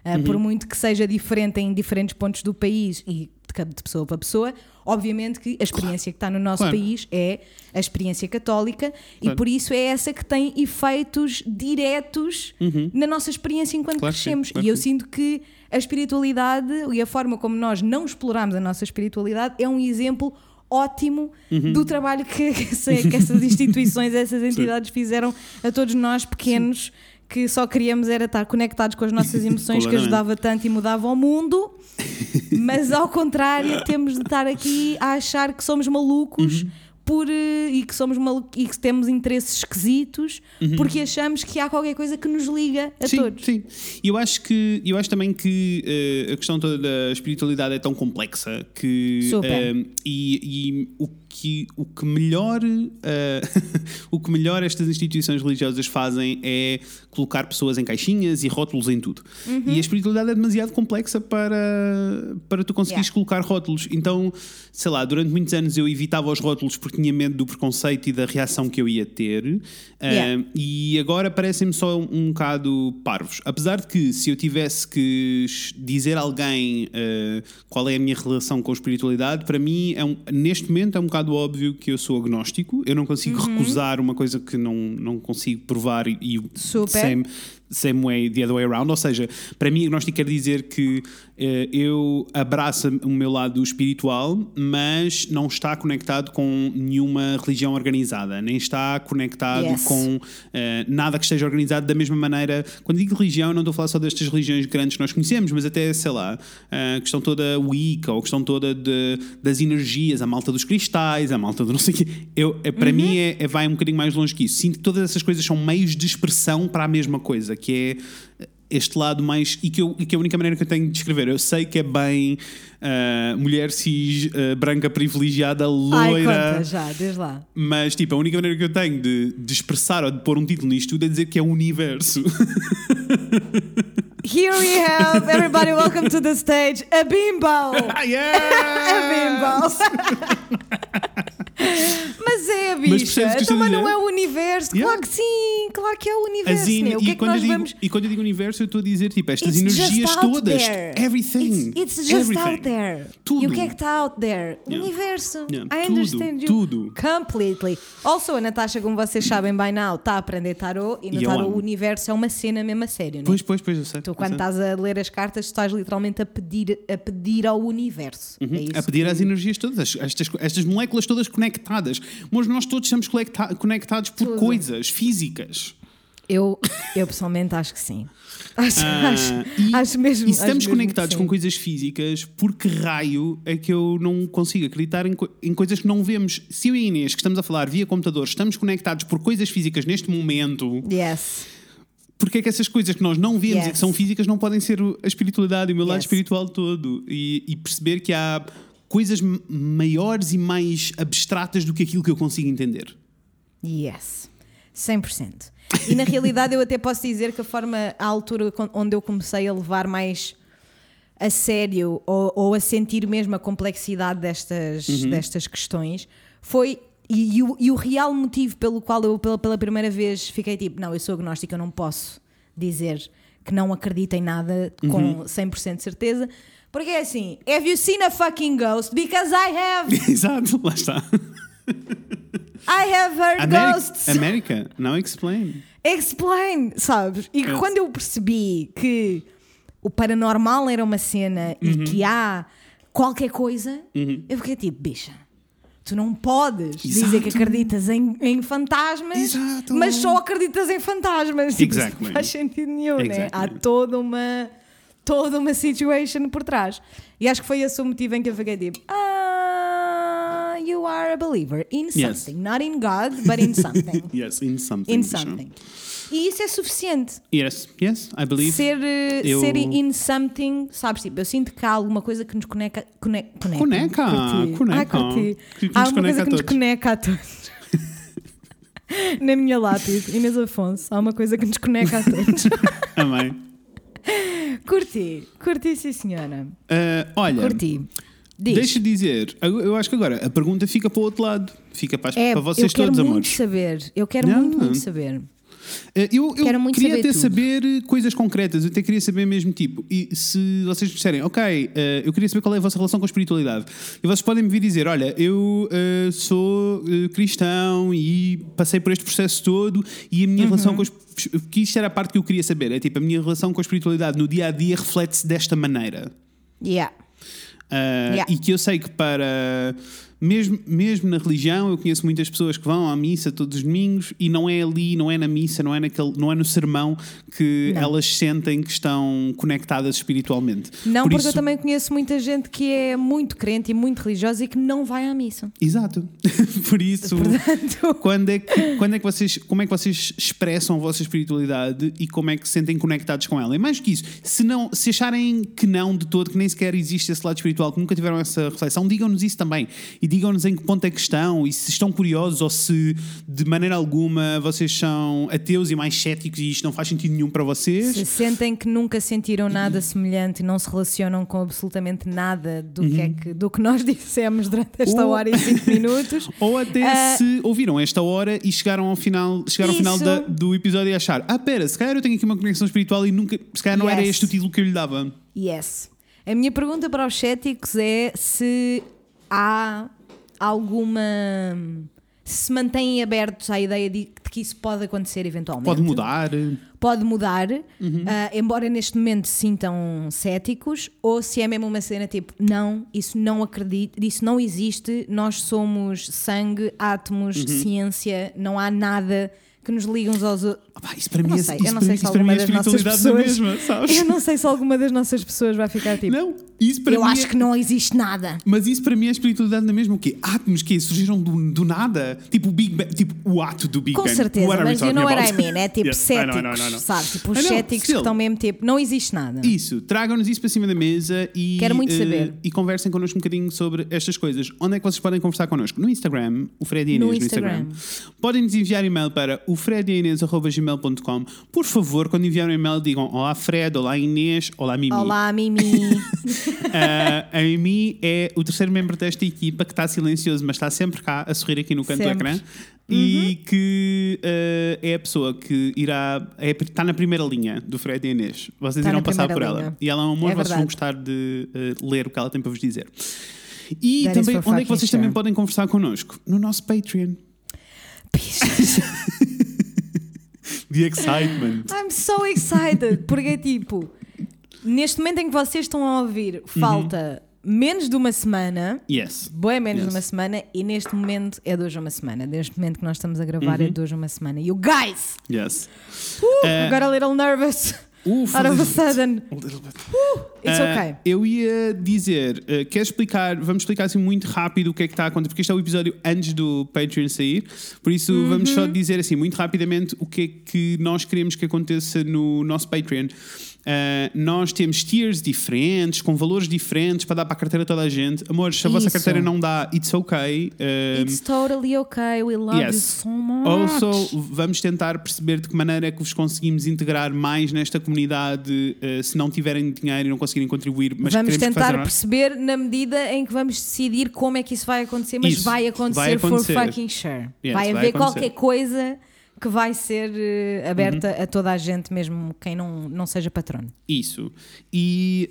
ah, Uhum. por muito que seja diferente em diferentes pontos do país e de pessoa para pessoa, obviamente que a experiência que está no nosso Claro. país é a experiência católica e Claro. por isso é essa que tem efeitos diretos na nossa experiência enquanto Uhum. Claro sim, crescemos. claro e eu sim. sinto que a espiritualidade e a forma como nós não exploramos a nossa espiritualidade é um exemplo ótimo Uhum. do trabalho que, que que essas instituições, essas entidades fizeram a todos nós pequenos que só queríamos era estar conectados com as nossas emoções que ajudava tanto e mudava o mundo mas ao contrário temos de estar aqui a achar que somos malucos Uhum. Por, eh, e que somos malu- e que temos interesses esquisitos porque achamos que há qualquer coisa que nos liga a Uhum. sim, todos Sim, e eu acho que eu acho também que eh, a questão toda da espiritualidade é tão complexa que Super. eh, e, e o que o que melhor eh, o que melhor estas instituições religiosas fazem é colocar pessoas em caixinhas e rótulos em tudo. Uhum. E a espiritualidade é demasiado complexa para para tu conseguires Yeah. colocar rótulos. Então, sei lá, durante muitos anos eu evitava os rótulos porque tinha medo do preconceito e da reação que eu ia ter. Yeah. Eh, e agora parecem-me só um, um bocado parvos. Apesar de que, se eu tivesse que dizer a alguém eh, qual é a minha relação com a espiritualidade, para mim, é um- neste momento, é um bocado óbvio que eu sou agnóstico. Eu não consigo Uhum. recusar uma coisa que não, não consigo provar e, e Super. same, same way, the other way around. Ou seja, para mim, agnóstico quer dizer que eh, eu abraço o meu lado espiritual, mas não está conectado com nenhuma religião organizada, nem está conectado Yes. com eh, nada que esteja organizado da mesma maneira. Quando digo religião, não estou a falar só destas religiões grandes que nós conhecemos, mas até, sei lá, a questão toda Wicca, ou a questão toda de, das energias, a malta dos cristais, a malta do não sei o quê. Eu, para mim, é, é- vai um bocadinho mais longe que isso. Sinto que todas essas coisas são meios de expressão para a mesma coisa, que é este lado mais. E que, eu, e que a única maneira que eu tenho de descrever, eu sei que é bem ah, mulher cis, ah, branca privilegiada, Ai, loira. conta já, desde lá. Mas, tipo, a única maneira que eu tenho de, de expressar ou de pôr um título nisto tudo é dizer que é o universo. Here we have everybody welcome to the stage a bimbo Ah, yeah! a bimbo mas é bicha Mas então mas não é o universo Yeah. claro que sim claro que é o universo in- né? o que e, é que quando nós eu digo, vamos e quando eu digo universo, eu estou a dizer, tipo, estas It's energias todas. there. Everything. It's, it's just everything. out there. Tudo. E o que é que está out there? O Yeah. universo. Yeah. I Tudo, understand you tudo. completely. Also, a Natasha, como vocês sabem by now, está a aprender tarot e no tarot amo. o universo é uma cena mesmo a sério, não é? Pois, pois, pois, eu sei. Tu, quando sei. estás a ler as cartas, estás literalmente a pedir, a pedir ao universo. É isso a pedir que- às energias todas, estas, estas moléculas todas conectadas. Mas nós todos estamos conecta- conectados por Tudo. coisas físicas. Eu, eu pessoalmente acho que sim. Acho, Ah, acho, e, acho mesmo. e estamos mesmo conectados com coisas físicas, por que raio é que eu não consigo acreditar em, em coisas que não vemos? Se eu e Inês, que estamos a falar via computador, estamos conectados por coisas físicas neste momento, Yes. porque é que essas coisas que nós não vemos e Yes. que são físicas não podem ser a espiritualidade e o meu lado Yes. espiritual todo? E, e perceber que há coisas maiores e mais abstratas do que aquilo que eu consigo entender. Yes. 100%. E na realidade eu até posso dizer que a forma, a altura onde eu comecei a levar mais a sério ou, ou a sentir mesmo a complexidade destas, Uhum. destas questões foi. E, e o, e o real motivo pelo qual eu pela, pela primeira vez fiquei tipo, não, eu sou agnóstica, eu não posso dizer que não acredito em nada Uhum. com 100% de certeza. Porque é assim, have you seen a fucking ghost? Because I have. Exato, lá está. I have heard ghosts. América, não explain. Explain, sabes? E Yes. quando eu percebi que o paranormal era uma cena Uhum. e que há qualquer coisa, eu fiquei tipo, bicha. Tu não podes dizer que Exato. acreditas em, em fantasmas, Exato. mas só acreditas em fantasmas. Tipo, isso Exactly. não faz sentido nenhum, né? Há Exactly. toda uma, toda uma situation por trás. E acho que foi esse o motivo em que eu fiquei tipo, ah, you are a believer in Yes. something. Not in God, but in something. Yes, in something. in for sure. something. E isso é suficiente. Yes, yes, I believe. Ser, eh, Eu- ser in something, sabes? Tipo, eu sinto que há alguma coisa que nos conecta. Cone, conecta. Coneca, curti. coneca. Curti. Que nos Há alguma coisa que nos conecta a todos. na minha lápide. Inês Afonso, há uma coisa que nos conecta a todos. Amém. Curti, curti, sim, senhora. Ah, olha, Curti. Diz. deixa dizer, eu acho que agora a pergunta fica para o outro lado. Fica para, É, para vocês eu quero todos, muito amores. saber. Eu quero Não, muito, não. muito saber. Eh, Eu, eu Quero muito queria saber até tudo. saber coisas concretas, eu até queria saber mesmo, tipo, e se vocês me disserem, ok, eh, eu queria saber qual é a vossa relação com a espiritualidade, e vocês podem me vir dizer, olha, eu eh, sou eh, cristão e passei por este processo todo e a minha Uhum. relação com os. que isto era a parte que eu queria saber, é tipo, a minha relação com a espiritualidade no dia a dia reflete-se desta maneira. Yeah. Uh, Yeah. E que eu sei que para. Mesmo, mesmo na religião, eu conheço muitas pessoas que vão à missa todos os domingos e não é ali, não é na missa, não é, naquele, não é no sermão que Não. elas sentem que estão conectadas espiritualmente. Não, Por porque isso- eu também conheço muita gente que é muito crente e muito religiosa e que não vai à missa. Exato. Por isso, Portanto, quando é, que, quando é que vocês, como é que vocês expressam a vossa espiritualidade e como é que se sentem conectados com ela? E mais que isso, se, não, se acharem que não de todo, que nem sequer existe esse lado espiritual, que nunca tiveram essa reflexão, digam-nos isso também. E digam-nos em que ponto é que estão e se estão curiosos ou se de maneira alguma vocês são ateus e mais céticos e isto não faz sentido nenhum para vocês. se sentem que nunca sentiram nada semelhante e não se relacionam com absolutamente nada do, que, é que, do que nós dissemos durante esta Ou- hora e cinco minutos. Ou até Ah, se ouviram esta hora e chegaram ao final, chegaram ao final da- do episódio e achar: ah, pera, se calhar eu tenho aqui uma conexão espiritual e nunca, se calhar não era Yes. este o título que eu lhe dava. Yes. A minha pergunta para os céticos é se há alguma. se mantêm abertos à ideia de, de que isso pode acontecer eventualmente. Pode mudar. Pode mudar, Uhum. ah, embora neste momento se sintam céticos, ou se é mesmo uma cena tipo, não, isso não acredito, isso não existe, nós somos sangue, átomos, Uhum. ciência, não há nada que nos ligue uns aos outros. Ah, pá, isso para Eu mim não é, sei, isso eu não para isso para mim é espiritualidade pessoas. mesma, sabes? Eu não sei se alguma das nossas pessoas vai ficar tipo. Não, isso para eu mim acho é- que não existe nada. Mas isso para mim é espiritualidade na mesma. O quê? Átomos que surgiram do, do nada? Tipo o Big Bang, tipo o ato do Big Com Bang. certeza, What mas talking know what I mean. É tipo Yes, I céticos, know, I know, I know. sabe? Tipo, os céticos que estão mesmo tipo, não existe nada. Isso, tragam-nos isso para cima da mesa e, Quero muito eh, saber. e conversem connosco um bocadinho sobre estas coisas. Onde é que vocês podem conversar connosco? No Instagram, o Fred e a Inês No Instagram. Instagram. Podem nos enviar e-mail para o frediainês.gmail.com. Por favor, quando enviarem um e-mail, digam Olá Fred, Olá Inês, Olá Mimi. Olá, Mimi. Ah, a Mimi é o terceiro membro desta equipa que está silencioso, mas está sempre cá a sorrir aqui no canto Sempre. do ecrã. E que ah, é a pessoa que irá. É, está na primeira linha do Fred e Inês. Vocês irão passar por primeira ela. linha. E ela é um amor, É vocês vão gostar de ah, ler o que ela tem para vos dizer. E That também, onde é que vocês também sure. podem conversar connosco? No nosso Patreon. The Excitement. I'm so excited. Porque é tipo, neste momento em que vocês estão a ouvir, falta menos de uma semana. Yes. Boa, menos Yes. de uma semana, e neste momento é de hoje a uma semana. Neste momento que nós estamos a gravar Uhum. é de hoje a uma semana. You guys! Yes. Uh, Eh, got a little nervous. Uf, Out of a sudden. A little bit. It's Ah, okay. Eu ia dizer, uh, quer explicar, vamos explicar assim muito rápido o que é que está a acontecer, porque este é o episódio antes do Patreon sair, por isso Uhum. vamos só dizer assim muito rapidamente o que é que nós queremos que aconteça no nosso Patreon. Uh, nós temos tiers diferentes, com valores diferentes para dar para a carteira toda a gente. Amores, se a vossa carteira não dá, it's okay. Um, It's totally okay. We love you Yes. so much. Also, vamos tentar perceber de que maneira é que vos conseguimos integrar mais nesta comunidade uh, se não tiverem dinheiro e não conseguirem contribuir. Mas vamos tentar fazer- perceber na medida em que vamos decidir como é que isso vai acontecer, mas Isso, vai acontecer, vai acontecer. for fucking sure. Yes, vai vai haver acontecer. qualquer coisa que vai ser eh, aberta Uhum. a toda a gente, mesmo quem não, não seja patrono. Isso. E,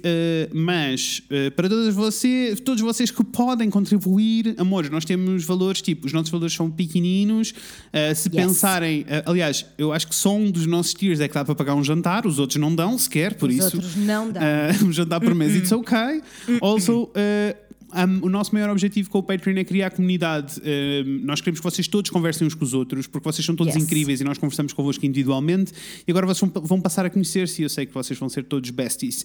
uh, mas, uh, para todas vocês, todos vocês que podem contribuir, amores, nós temos valores tipo, os nossos valores são pequeninos. Uh, se Yes. pensarem, uh, aliás, eu acho que só um dos nossos tiers é que dá para pagar um jantar, os outros não dão sequer, por Os isso. outros não dão. Uh, um jantar por mês, it's okay. Also, uh, um, o nosso maior objetivo com o Patreon é criar comunidade. Um, nós queremos que vocês todos conversem uns com os outros, porque vocês são todos Yes. incríveis e nós conversamos convosco individualmente. E agora vocês vão, vão passar a conhecer-se e eu sei que vocês vão ser todos besties.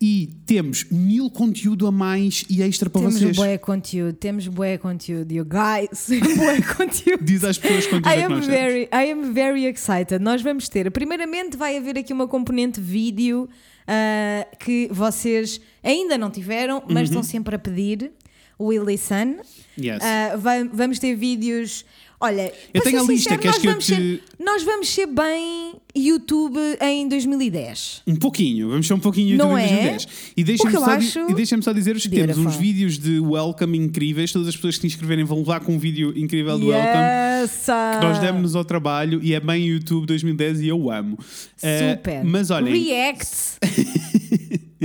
E temos mil conteúdo a mais e extra para temos vocês. bué conteúdo, temos bué conteúdo, you guys, bué conteúdo. Diz às pessoas quanto é I am, nós temos. very, I am very excited. Nós vamos ter, primeiramente, vai haver aqui uma componente vídeo ah, que vocês ainda não tiveram, mas estão sempre a pedir. Willy Sun. Yes. Vai- vamos ter vídeos Olha, Eu tenho a lista, queres que eu te- ser, nós vamos ser bem YouTube em 2010. Um pouquinho, vamos ser um pouquinho Não YouTube em é? 2010. E deixem-me Porque eu só, acho e deixem-me só dizer-vos que temos uns beautiful. vídeos de welcome incríveis. Todas as pessoas que se inscreverem vão levar com um vídeo incrível de welcome. Yes! Nós demos ao trabalho e é bem YouTube 2010 e eu amo. Eh, Super. mas olhem,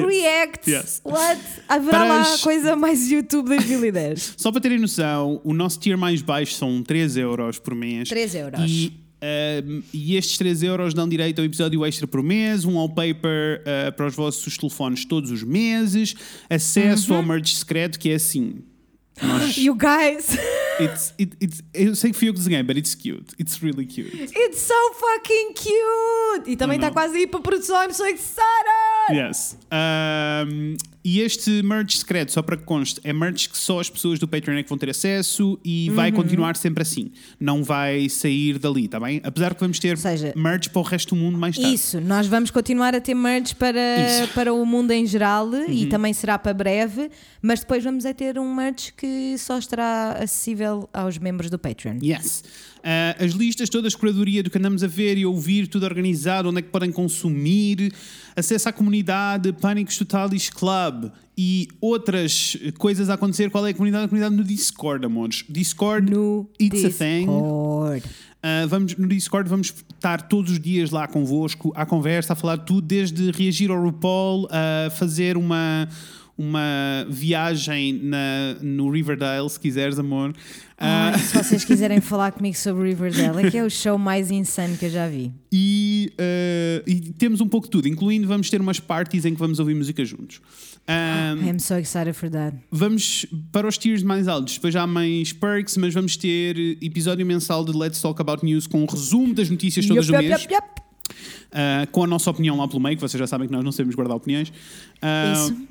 React. React. Yes. What? Haverá Para lá as- coisa mais YouTube 2010. só para terem noção, o nosso tier mais baixo são 3 euros por mês. 3 euros. E, ehm, e estes 3 euros dão direito a um episódio extra por mês, um wallpaper eh, para os vossos telefones todos os meses, acesso Uhum. ao merch secreto, que é assim. Nós, You guys, it's, it, it's, eu sei que fui eu que desenhei, but it's cute. It's really cute. it's so fucking cute! E também está quase a ir para a produção, I'm so excited! Yes. Um, e este merch secreto, só para que conste, é merch que só as pessoas do Patreon é que vão ter acesso e Uhum. vai continuar sempre assim. Não vai sair dali, tá bem? Apesar que vamos ter seja, merch para o resto do mundo mais tarde. Isso, nós vamos continuar a ter merch para, Isso. Uhum. para o mundo em geral e também será para breve, mas depois vamos a ter um merch que só estará acessível aos membros do Patreon. Yes. Uh, as listas todas, curadoria do que andamos a ver e ouvir, tudo organizado, onde é que podem consumir, acesso à comunidade, Pânicos Totalis Club e outras coisas a acontecer. Qual é a comunidade? A comunidade no Discord, amores. Discord, No it's a thing. Discord. Uh, vamos, no Discord vamos estar todos os dias lá convosco, à conversa, a falar de tudo, desde reagir ao RuPaul, a fazer uma, uma viagem na, no Riverdale, se quiseres, amor. Uh, Ai, se vocês quiserem falar comigo sobre Riverdale, é que é o show mais insano que eu já vi. e, uh, e temos um pouco de tudo, incluindo vamos ter umas parties em que vamos ouvir música juntos. Um, I'm so excited for that. Vamos para os tiers mais altos, depois há mais perks, mas vamos ter episódio mensal de Let's Talk About News com um resumo das notícias todas Yup, do mês. yup, yup. Uh, com a nossa opinião lá pelo meio, que vocês já sabem que nós não sabemos guardar opiniões. Uh, Isso.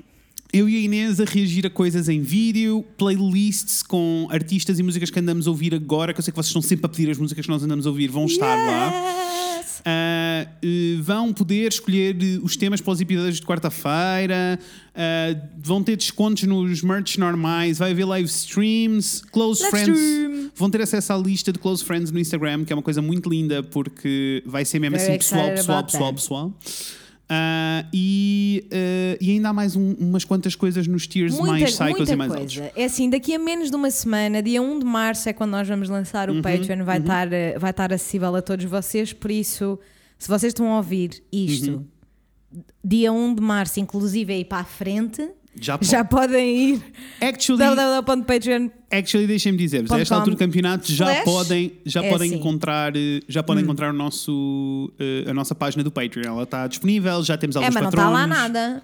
Eu e a Inês a reagir a coisas em vídeo, playlists com artistas e músicas que andamos a ouvir agora, que eu sei que vocês estão sempre a pedir as músicas que nós andamos a ouvir, vão estar lá. Yes. Uh, uh, vão poder escolher uh, os temas para os episódios de quarta-feira, uh, vão ter descontos nos merch normais, vai haver live streams, close Live friends. stream. Vão ter acesso à lista de close friends no Instagram, que é uma coisa muito linda, porque vai ser mesmo Very assim pessoal, pessoal, pessoal, that. pessoal. Uh, e, uh, e ainda há mais um- umas quantas coisas nos tiers mais Muita, psychos muita e mais coisa. altos. É assim, daqui a menos de uma semana, dia 1 de março, é quando nós vamos lançar o Uhum, Patreon, vai, estar, eh, vai estar acessível a todos vocês. Por isso, se vocês estão a ouvir isto, Uhum. dia 1 de março, inclusive aí para a frente, Já, pode. já podem ir Actually, www.patreon. Actually, deixem-me dizer-vos, a esta altura do campeonato já podem, já é podem assim. encontrar, eh, já podem encontrar o nosso, eh, a nossa página do Patreon. Ela está disponível, já temos É, alguns mas não está lá nada.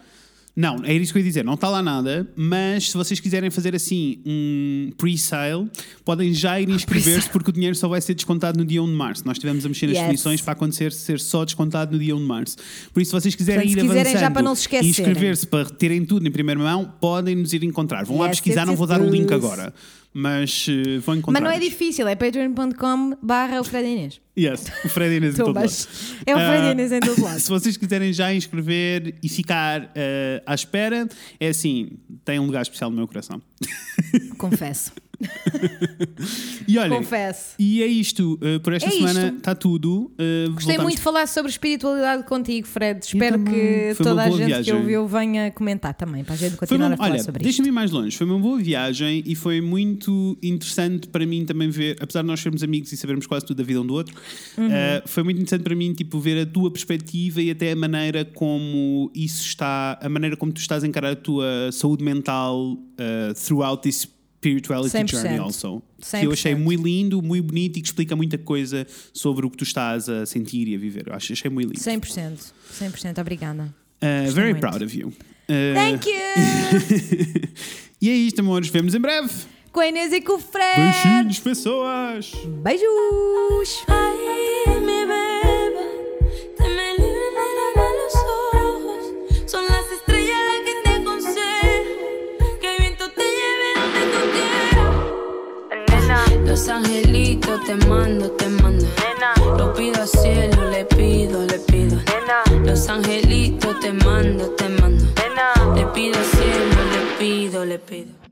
Não, é isso que eu ia dizer, não está lá nada, mas se vocês quiserem fazer assim um pre-sale, podem já ir inscrever-se porque o dinheiro só vai ser descontado no dia 1 de março. Nós tivemos a mexer nas Yes. definições para acontecer ser só descontado no dia 1 de março. Por isso, se vocês quiserem Portanto, se ir quiserem, já avançando para não se e inscrever-se para terem tudo em primeira mão, podem nos ir encontrar. Vão lá Yes, pesquisar, yes, não vou dar o link agora, mas eh, vão encontrar. Mas não é difícil, é patreon.com barra o Fred Inês. Yes, o Fred Inês em todo lado. é o Fred Ah, Inês em todo lado. Se vocês quiserem já inscrever e ficar eh, à espera, é assim, tem um lugar especial no meu coração. Confesso. E olha, Confesso. e é isto, eh, por esta É semana está tudo. eh, Gostei voltamos- muito de falar sobre espiritualidade contigo, Fred. Espero também. que Foi uma toda a boa gente viagem. que ouviu venha comentar também, para a gente Foi continuar uma, a falar olha, sobre isto. deixa-me ir mais longe. Foi uma boa viagem e foi muito interessante para mim também ver, apesar de nós sermos amigos e sabermos quase tudo da vida um do outro, Uhum. eh, foi muito interessante para mim tipo, ver a tua perspectiva e até a maneira como isso está, a maneira como tu estás a encarar a tua saúde mental eh, throughout this spirituality 100%. journey also. Que eu achei 100%. muito lindo, muito bonito e que explica muita coisa sobre o que tu estás a sentir e a viver. Eu acho- achei muito lindo. 100%. 100%. Obrigada. Uh, very muito. proud of you. Uh, Thank you! e é isto, amores. Vemos em breve. com a Inês e com o Fred. Beijinhos, pessoas! Beijos! Los angelitos te mando, te mando. Lo pido al cielo, le pido, le pido. Los angelitos te mando, te mando. Le pido al cielo, le pido, le pido.